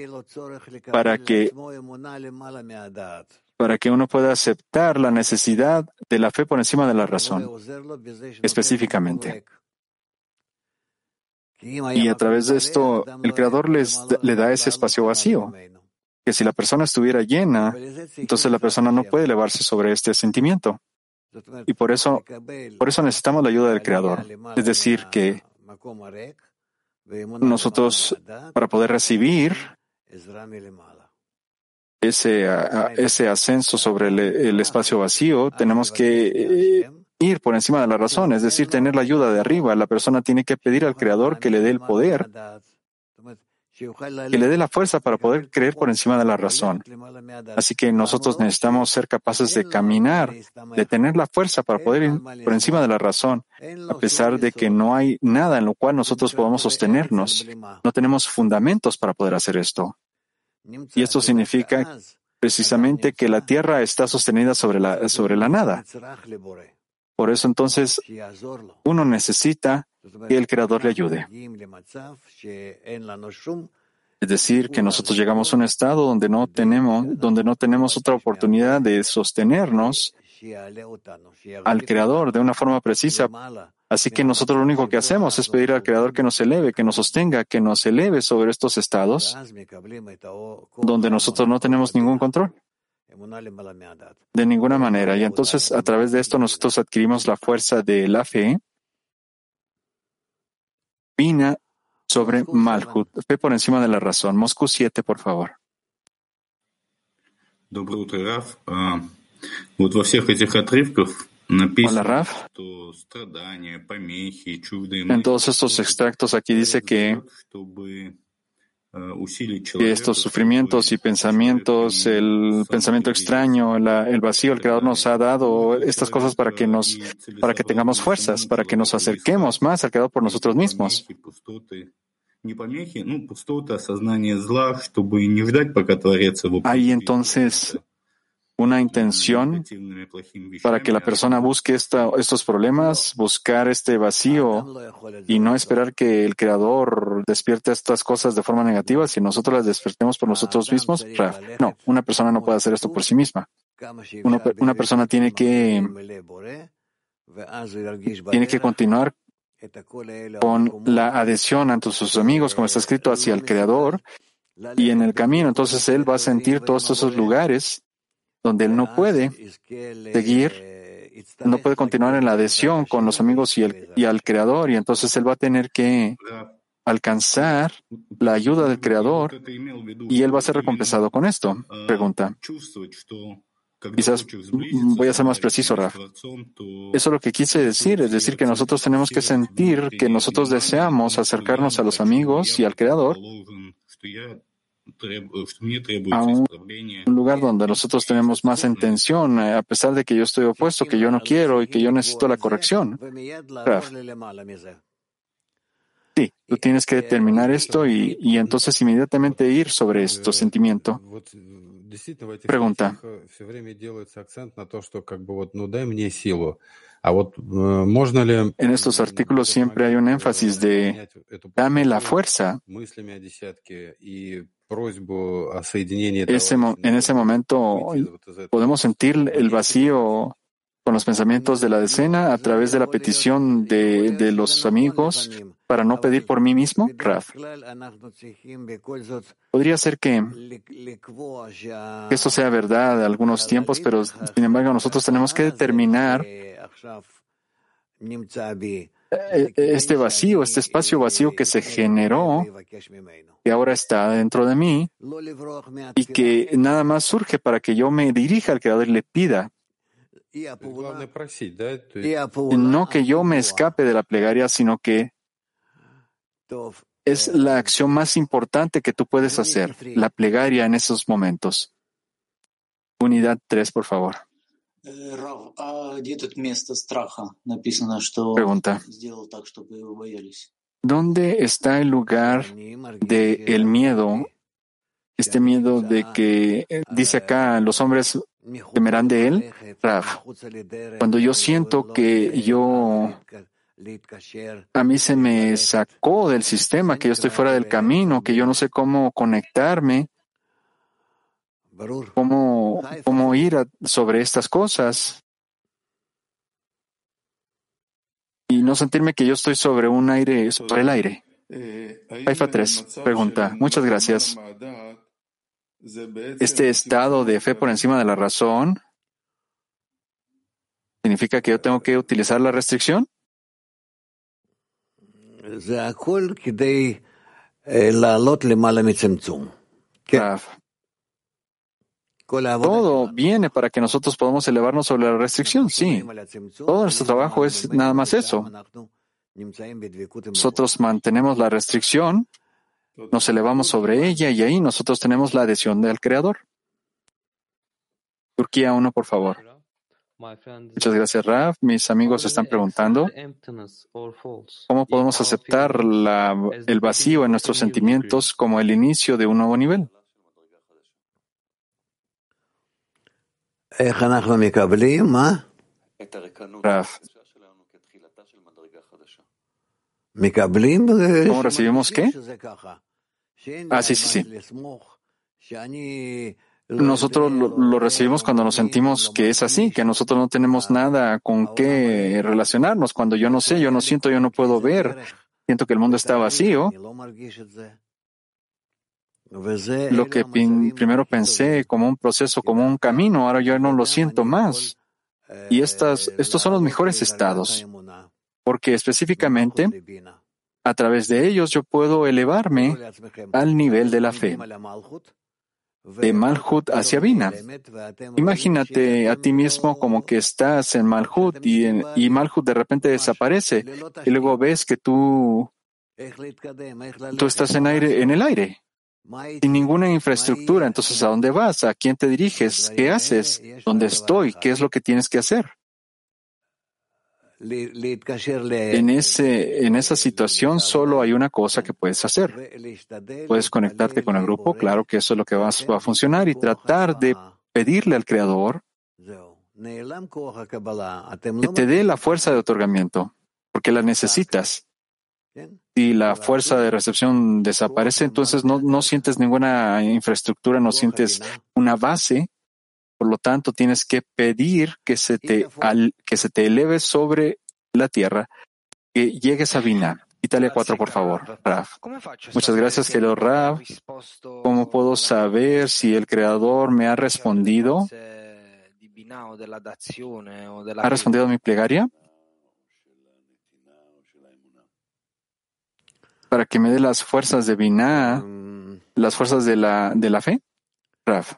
A: para que para que uno pueda aceptar la necesidad de la fe por encima de la razón, específicamente. Y a través de esto, el Creador les, le da ese espacio vacío, que si la persona estuviera llena, entonces la persona no puede elevarse sobre este sentimiento. Y por eso, por eso necesitamos la ayuda del Creador. Es decir, que nosotros, para poder recibir ese, ese ascenso sobre el, espacio vacío, tenemos que eh, ir por encima de la razón, es decir, tener la ayuda de arriba. La persona tiene que pedir al Creador que le dé el poder, que le dé la fuerza para poder creer por encima de la razón. Así que nosotros necesitamos ser capaces de caminar, de tener la fuerza para poder ir por encima de la razón, a pesar de que no hay nada en lo cual nosotros podamos sostenernos. No tenemos fundamentos para poder hacer esto. Y esto significa precisamente que la tierra está sostenida sobre la, sobre la nada. Por eso entonces uno necesita que el Creador le ayude. Es decir, que nosotros llegamos a un estado donde no tenemos, donde no tenemos otra oportunidad de sostenernos al Creador de una forma precisa Así que nosotros lo único que hacemos es pedir al Creador que nos eleve, que nos sostenga, que nos eleve sobre estos estados donde nosotros no tenemos ningún control. De ninguna manera. Y entonces a través de esto nosotros adquirimos la fuerza de la fe Vina sobre Malhut. Fe por encima de la razón. Moscú 7, por favor. Hola, Raf. En todos estos extractos aquí dice que, estos sufrimientos y pensamientos, el pensamiento extraño, el vacío, el Creador nos ha dado estas cosas para que nos, para que tengamos fuerzas, para que nos acerquemos más al Creador por nosotros mismos. Hay entonces una intención para que la persona busque estos problemas, buscar este vacío y no esperar que el Creador despierte estas cosas de forma negativa si nosotros las despertemos por nosotros mismos. No, una persona no puede hacer esto por sí misma. una persona tiene que, tiene que continuar con la adhesión ante sus amigos, como está escrito, hacia el Creador, y en el camino, entonces él va a sentir todos esos lugares donde él no puede seguir no puede continuar en la adhesión con los amigos y, el, y al Creador, y entonces él va a tener que alcanzar la ayuda del Creador y él va a ser recompensado con esto. Pregunta. Quizás voy a ser más preciso, Raf. Eso es lo que quise decir, es decir, que nosotros tenemos que sentir que nosotros deseamos acercarnos a los amigos y al Creador a un lugar donde nosotros tenemos más intención, eh, a pesar de que yo estoy opuesto, que yo no quiero y que yo necesito la corrección. Raf. Sí, tú tienes que determinar esto y, y entonces inmediatamente ir sobre esto sentimiento. Pregunta. En estos artículos siempre hay un énfasis de dame la fuerza. Ese, en ese momento podemos sentir el vacío con los pensamientos de la decena a través de la petición de, de los amigos para no pedir por mí mismo, Raf. Podría ser que esto sea verdad de algunos tiempos, pero sin embargo nosotros tenemos que determinar este vacío, este espacio vacío que se generó, que ahora está dentro de mí y que nada más surge para que yo me dirija al Creador y le pida. No que yo me escape de la plegaria, sino que es la acción más importante que tú puedes hacer, la plegaria en esos momentos. Unidad 3, por favor. Pregunta. ¿Dónde está el lugar del el miedo? Este miedo de que eh, dice acá los hombres temerán de él, Cuando yo siento que yo a mí se me sacó del sistema, que yo estoy fuera del camino, que yo no sé cómo conectarme, cómo, cómo ir sobre estas cosas. Y no sentirme que yo estoy sobre un aire, sobre el aire. Haifa 3 pregunta. Muchas gracias. Este estado de fe por encima de la razón significa que yo tengo que utilizar la restricción. Todo viene para que nosotros podamos elevarnos sobre la restricción, sí. Todo nuestro trabajo es nada más eso. Nosotros mantenemos la restricción, nos elevamos sobre ella y ahí nosotros tenemos la adhesión del Creador. Turquía 1, por favor. Muchas gracias, Raf. Mis amigos están preguntando cómo podemos aceptar el vacío en nuestros sentimientos como el inicio de un nuevo nivel. Raf. ¿Cómo recibimos qué? Ah, sí, sí, sí. Nosotros lo, recibimos cuando nos sentimos que es así, que nosotros no tenemos nada con qué relacionarnos. Cuando yo no sé, yo no siento, yo no puedo ver, siento que el mundo está vacío. Lo que primero pensé como un proceso, como un camino, ahora yo no lo siento más. Y estos son los mejores estados, porque específicamente a través de ellos yo puedo elevarme al nivel de la fe de Malhut hacia Bina. Imagínate a ti mismo como que estás en Malhut y, y Malhut de repente desaparece y luego ves que tú, tú estás en, aire, en el aire, sin ninguna infraestructura. Entonces, ¿a dónde vas? ¿A quién te diriges? ¿Qué haces? ¿Dónde estoy? ¿Qué es lo que tienes que hacer? En, ese, en esa situación solo hay una cosa que puedes hacer. Puedes conectarte con el grupo, claro que eso es lo que va, a funcionar, y tratar de pedirle al Creador que te dé la fuerza de otorgamiento, porque la necesitas. Si la fuerza de recepción desaparece, entonces no, no sientes ninguna infraestructura, no sientes una base. Por lo tanto, tienes que pedir que se te, que se te eleve sobre la tierra, que llegues a Vina. Italia 4, por favor, Raf. Muchas gracias, querido Raf. ¿Cómo puedo saber si el Creador me ha respondido ¿Ha respondido a mi plegaria? Para que me dé las fuerzas de Binah, las fuerzas de la, de la fe. Raf.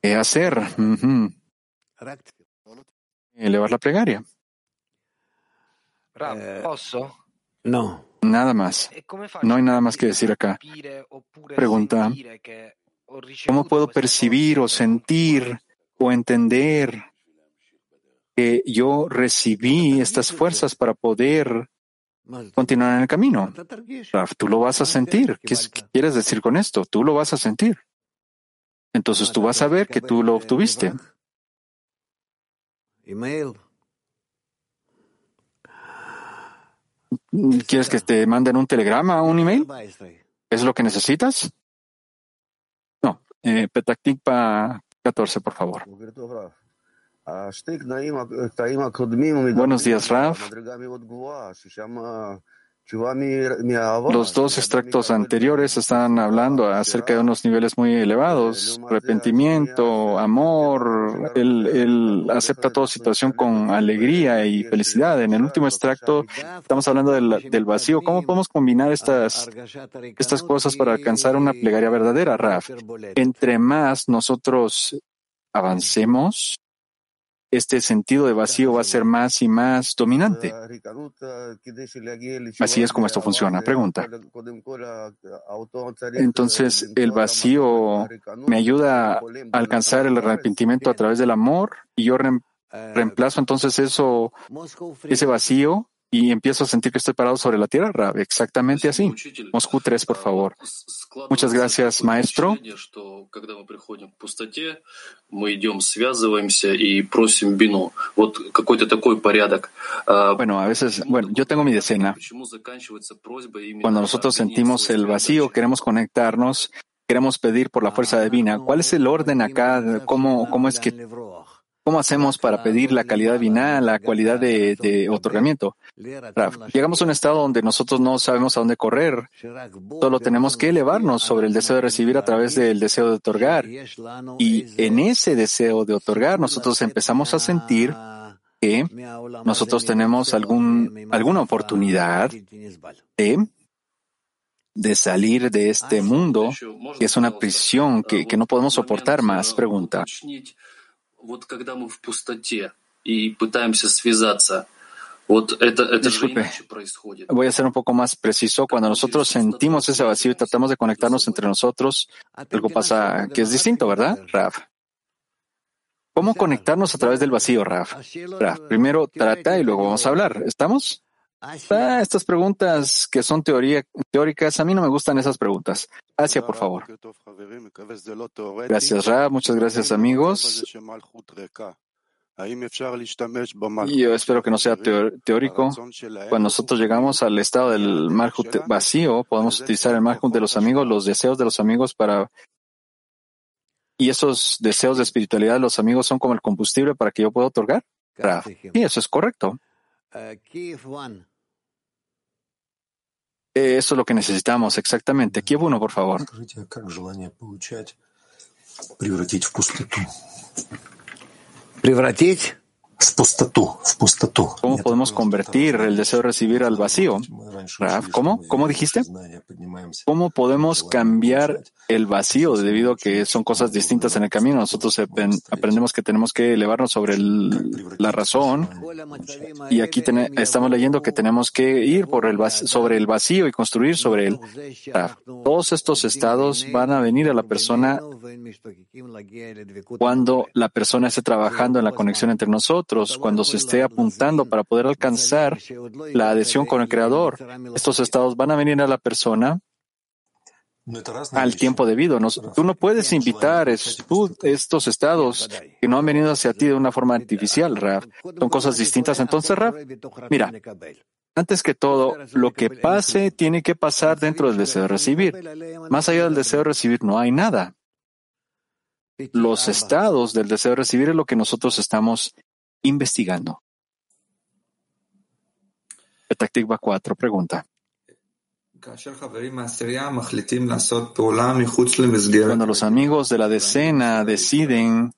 A: ¿Qué hacer? Elevar la plegaria.
C: Eh,
E: No.
A: Nada más. No hay nada más que decir acá. Pregunta, ¿cómo puedo percibir o sentir o entender que yo recibí estas fuerzas para poder continuar en el camino? Raf, tú lo vas a sentir. ¿Qué es- qué quieres decir con esto? Tú lo vas a sentir. Entonces tú vas a ver que tú lo obtuviste. ¿Quieres que te manden un telegrama un email? ¿Es lo que necesitas? No. Eh, Petactikpa 14, por favor.
B: Buenos
A: días, Raf. Los dos extractos anteriores están hablando acerca de unos niveles muy elevados, arrepentimiento, amor, él, él acepta toda situación con alegría y felicidad. En el último extracto estamos hablando del, del vacío. ¿Cómo podemos combinar estas, estas cosas para alcanzar una plegaria verdadera, Raf? Entre más nosotros avancemos, este sentido de vacío va a ser más y más dominante. Así es como esto funciona. Pregunta. Entonces, el vacío me ayuda a alcanzar el arrepentimiento a través del amor y yo reem- reemplazo entonces eso, ese vacío y empiezo a sentir que estoy parado sobre la tierra, Rab. Exactamente así. Moscú 3, por favor. Muchas gracias, maestro. Bueno, a veces, bueno, yo tengo mi decena. Cuando nosotros sentimos el vacío, queremos conectarnos, queremos pedir por la fuerza divina. ¿Cuál es el orden acá? ¿Cómo, cómo es que cómo hacemos para pedir la calidad divina, la cualidad de, de otorgamiento? Raf, Llegamos a un estado donde nosotros no sabemos a dónde correr. Solo tenemos que elevarnos sobre el deseo de recibir a través del deseo de otorgar. Y en ese deseo de otorgar, nosotros empezamos a sentir que nosotros tenemos algún, alguna oportunidad de, de salir de este mundo, que es una prisión que, que no podemos soportar más. Pregunta. Disculpe, voy a ser un poco más preciso. Cuando nosotros sentimos ese vacío y tratamos de conectarnos entre nosotros, algo pasa que es distinto, ¿verdad, Raf? ¿Cómo conectarnos a través del vacío, Raf? Raf, primero trata y luego vamos a hablar. ¿Estamos? Ah, estas preguntas que son teoría, teóricas, a mí no me gustan esas preguntas. Asia, por favor. Gracias, Raf. Muchas gracias, amigos. Y yo espero que no sea teórico. Cuando nosotros llegamos al estado del Malhut vacío, podemos utilizar el Malhut de los amigos, los deseos de los amigos para... Y esos deseos de espiritualidad de los amigos son como el combustible para que yo pueda otorgar. Raf. Sí, eso es correcto. Eh, eso es lo que necesitamos exactamente. Uno, por favor. ¿Cómo podemos convertir el deseo de recibir al vacío? ¿Cómo? ¿Cómo dijiste? ¿Cómo podemos cambiar el vacío, debido a que son cosas distintas en el camino. Nosotros aprendemos que tenemos que elevarnos sobre la razón y aquí estamos leyendo que tenemos que ir por el sobre el vacío y construir sobre él. Todos estos estados van a venir a la persona cuando la persona esté trabajando en la conexión entre nosotros, cuando se esté apuntando para poder alcanzar la adhesión con el Creador. Estos estados van a venir a la persona al tiempo debido. Tú no puedes invitar estos estados que no han venido hacia ti de una forma artificial, Raf. Son cosas distintas. Entonces, Raf, mira, antes que todo, lo que pase tiene que pasar dentro del deseo de recibir. Más allá del deseo de recibir no hay nada. Los estados del deseo de recibir es lo que nosotros estamos investigando. Tactic 4 pregunta. Cuando los amigos de la decena deciden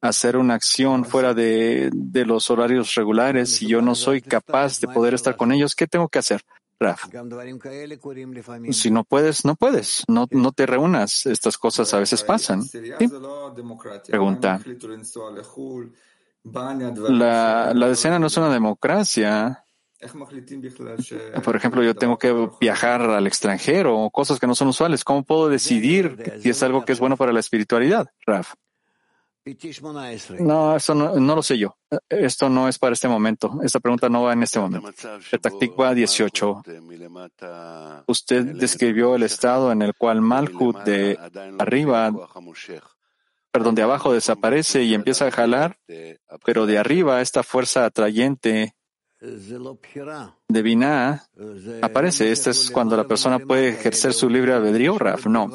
A: hacer una acción fuera de, de los horarios regulares y yo no soy capaz de poder estar con ellos, ¿qué tengo que hacer? Raf. Si no puedes, no puedes. No, no te reúnas. Estas cosas a veces pasan. Pregunta. La, la decena no es una democracia. Por ejemplo, yo tengo que viajar al extranjero, cosas que no son usuales. ¿Cómo puedo decidir si es algo que es bueno para la espiritualidad, Raf? No, eso no, no, lo sé yo. Esto no es para este momento. Esta pregunta no va en este momento. Petaktikva 18. Usted describió el estado en el cual Malkut de arriba, perdón, de abajo desaparece y empieza a jalar, pero de arriba esta fuerza atrayente de Binah aparece. Este es cuando la persona puede ejercer su libre albedrío, Raf. No.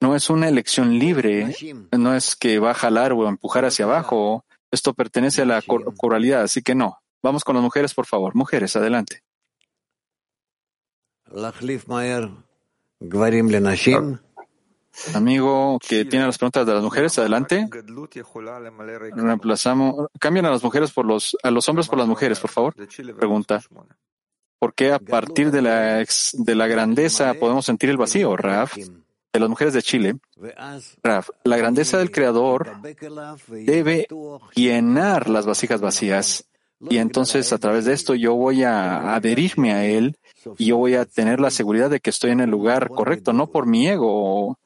A: No es una elección libre, no es que va a jalar o empujar hacia abajo. Esto pertenece a la coralidad, así que no. Vamos con las mujeres, por favor. Mujeres, adelante. Amigo que tiene las preguntas de las mujeres, adelante. Reemplazamos, cambian a las mujeres por los, a los hombres por las mujeres, por favor. Pregunta. ¿Por qué a partir de la, de la grandeza podemos sentir el vacío, Raf? de las mujeres de Chile, Raf, la grandeza del Creador debe llenar las vasijas vacías. Y entonces a través de esto yo voy a adherirme a Él y yo voy a tener la seguridad de que estoy en el lugar correcto, no por mi ego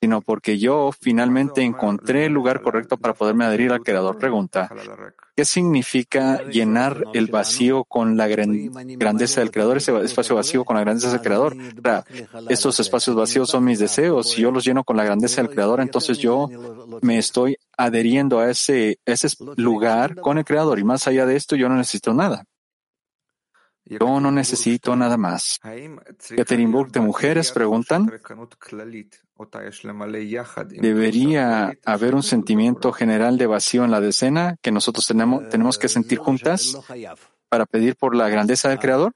A: sino porque yo finalmente encontré el lugar correcto para poderme adherir al Creador. Pregunta, ¿qué significa llenar el vacío con la grandeza del Creador, ese espacio vacío con la grandeza del Creador? Estos espacios vacíos son mis deseos. Si yo los lleno con la grandeza del Creador, entonces yo me estoy adheriendo a ese, ese lugar con el Creador y más allá de esto yo no necesito nada. Yo no necesito nada más. Caterinburg de mujeres preguntan, ¿debería haber un sentimiento general de vacío en la decena que nosotros tenemos, tenemos que sentir juntas para pedir por la grandeza del Creador?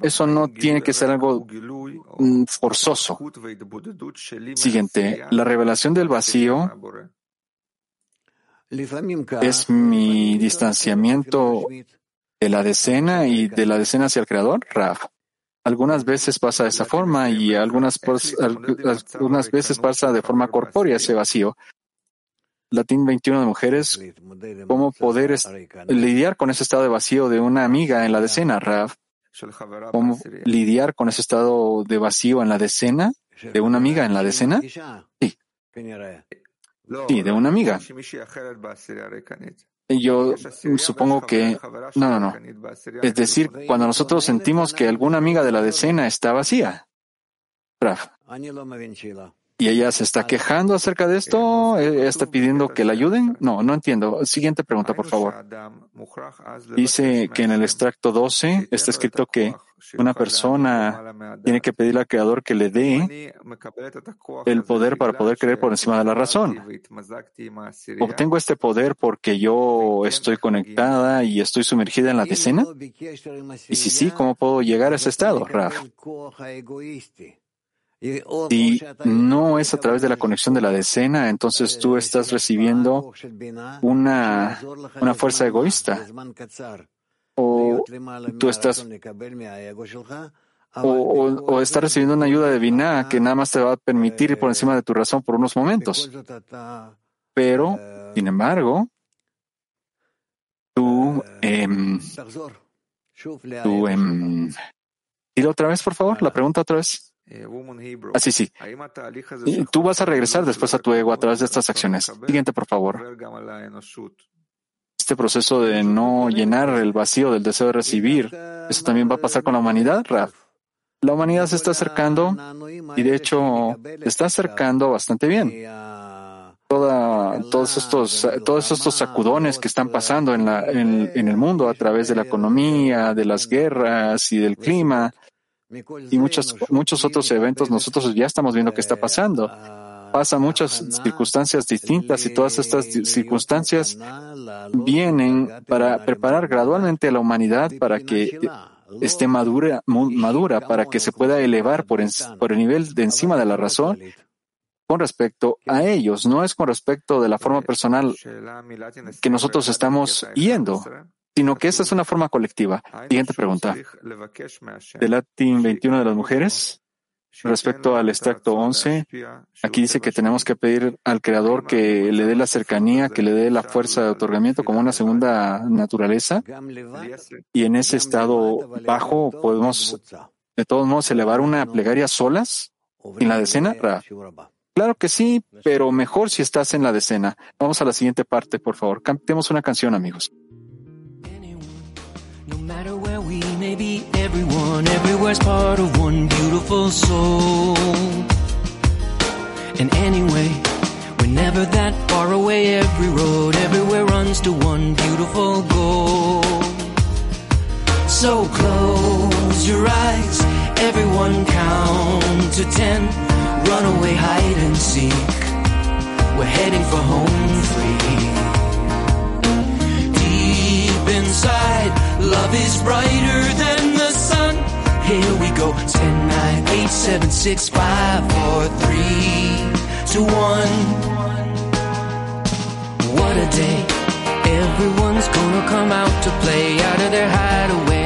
A: Eso no tiene que ser algo mm, forzoso. Siguiente, la revelación del vacío es mi distanciamiento de la decena y de la decena hacia el Creador, Raf. Algunas veces pasa de esa forma y algunas, veces pasa de forma corpórea ese vacío. Latín 21 de mujeres, ¿cómo poder lidiar con ese estado de vacío de una amiga en la decena, Raf? ¿Cómo lidiar con ese estado de vacío en la decena de una amiga en la decena? Sí. Sí, de una amiga. Yo supongo que... No, no, no. Es decir, cuando nosotros sentimos que alguna amiga de la decena está vacía. ¿Y ella se está quejando acerca de esto? ¿Está pidiendo que la ayuden? No, no entiendo. Siguiente pregunta, por favor. Dice que en el extracto 12 está escrito que una persona tiene que pedirle al Creador que le dé el poder para poder creer por encima de la razón. ¿Obtengo este poder porque yo estoy conectada y estoy sumergida en la decena? Y si sí, ¿cómo puedo llegar a ese estado, Raf? Si no es a través de la conexión de la decena, entonces tú estás recibiendo una, una fuerza egoísta. O tú estás o, estás recibiendo una ayuda divina que nada más te va a permitir ir por encima de tu razón por unos momentos. Pero, sin embargo, tú, eh, tú, eh, dilo otra vez, por favor, la pregunta otra vez. Ah, sí, sí. Tú vas a regresar después a tu ego a través de estas acciones. Siguiente, por favor. Este proceso de no llenar el vacío del deseo de recibir, ¿eso también va a pasar con la humanidad, Raf? La humanidad se está acercando y de hecho se está acercando bastante bien. Toda, todos estos, todos estos sacudones que están pasando en, la, en, en el mundo a través de la economía, de las guerras y del clima, y muchos, muchos otros eventos, nosotros ya estamos viendo qué está pasando.
F: pasan muchas circunstancias distintas y todas estas circunstancias vienen para preparar gradualmente a la humanidad para que esté madura, madura para que se pueda elevar por, por el nivel de encima de la razón con respecto a ellos, no es con respecto de la forma personal que nosotros estamos yendo, sino que esa es una forma colectiva. Siguiente pregunta. De latín 21 de las mujeres. Respecto al extracto 11, aquí dice que tenemos que pedir al Creador que le dé la cercanía, que le dé la fuerza de otorgamiento como una segunda naturaleza. Y en ese estado bajo podemos, de todos modos, elevar una plegaria solas en la decena. Claro que sí, pero mejor si estás en la decena. Vamos a la siguiente parte, por favor. Cantemos una canción, amigos. Maybe everyone, everywhere's part of one beautiful soul. And anyway, we're never that far away. Every road, everywhere runs to one beautiful goal. So close your eyes, everyone count to ten. Run away, hide and seek. We're heading for home free. Inside, Love is brighter than the sun. Here we go. 10, 9, 8, 7, 6, 5, 4, 3, 2, 1. What a day. Everyone's gonna come out to play out of their hideaway.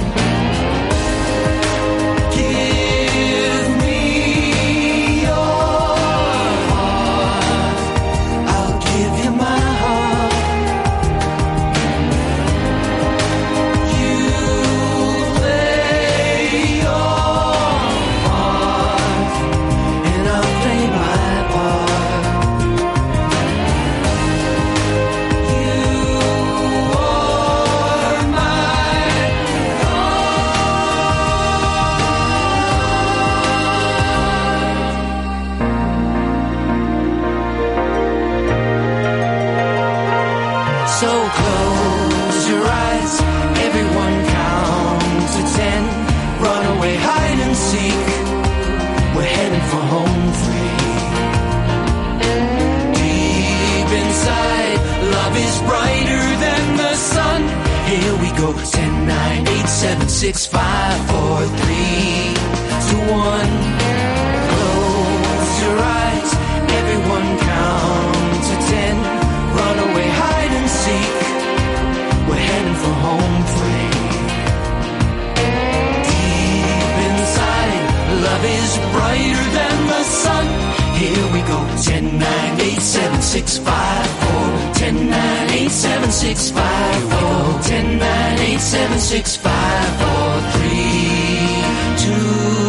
F: Six, five, four, three, two, one. Close your eyes, everyone count to ten. Run away, hide and seek. We're heading for home free. Deep inside, love is brighter than the sun. Here we go, ten, nine, eight, seven, six, five, four. Ten, nine, eight, seven, six, five, four. Ten, nine, eight, seven, six, five, four to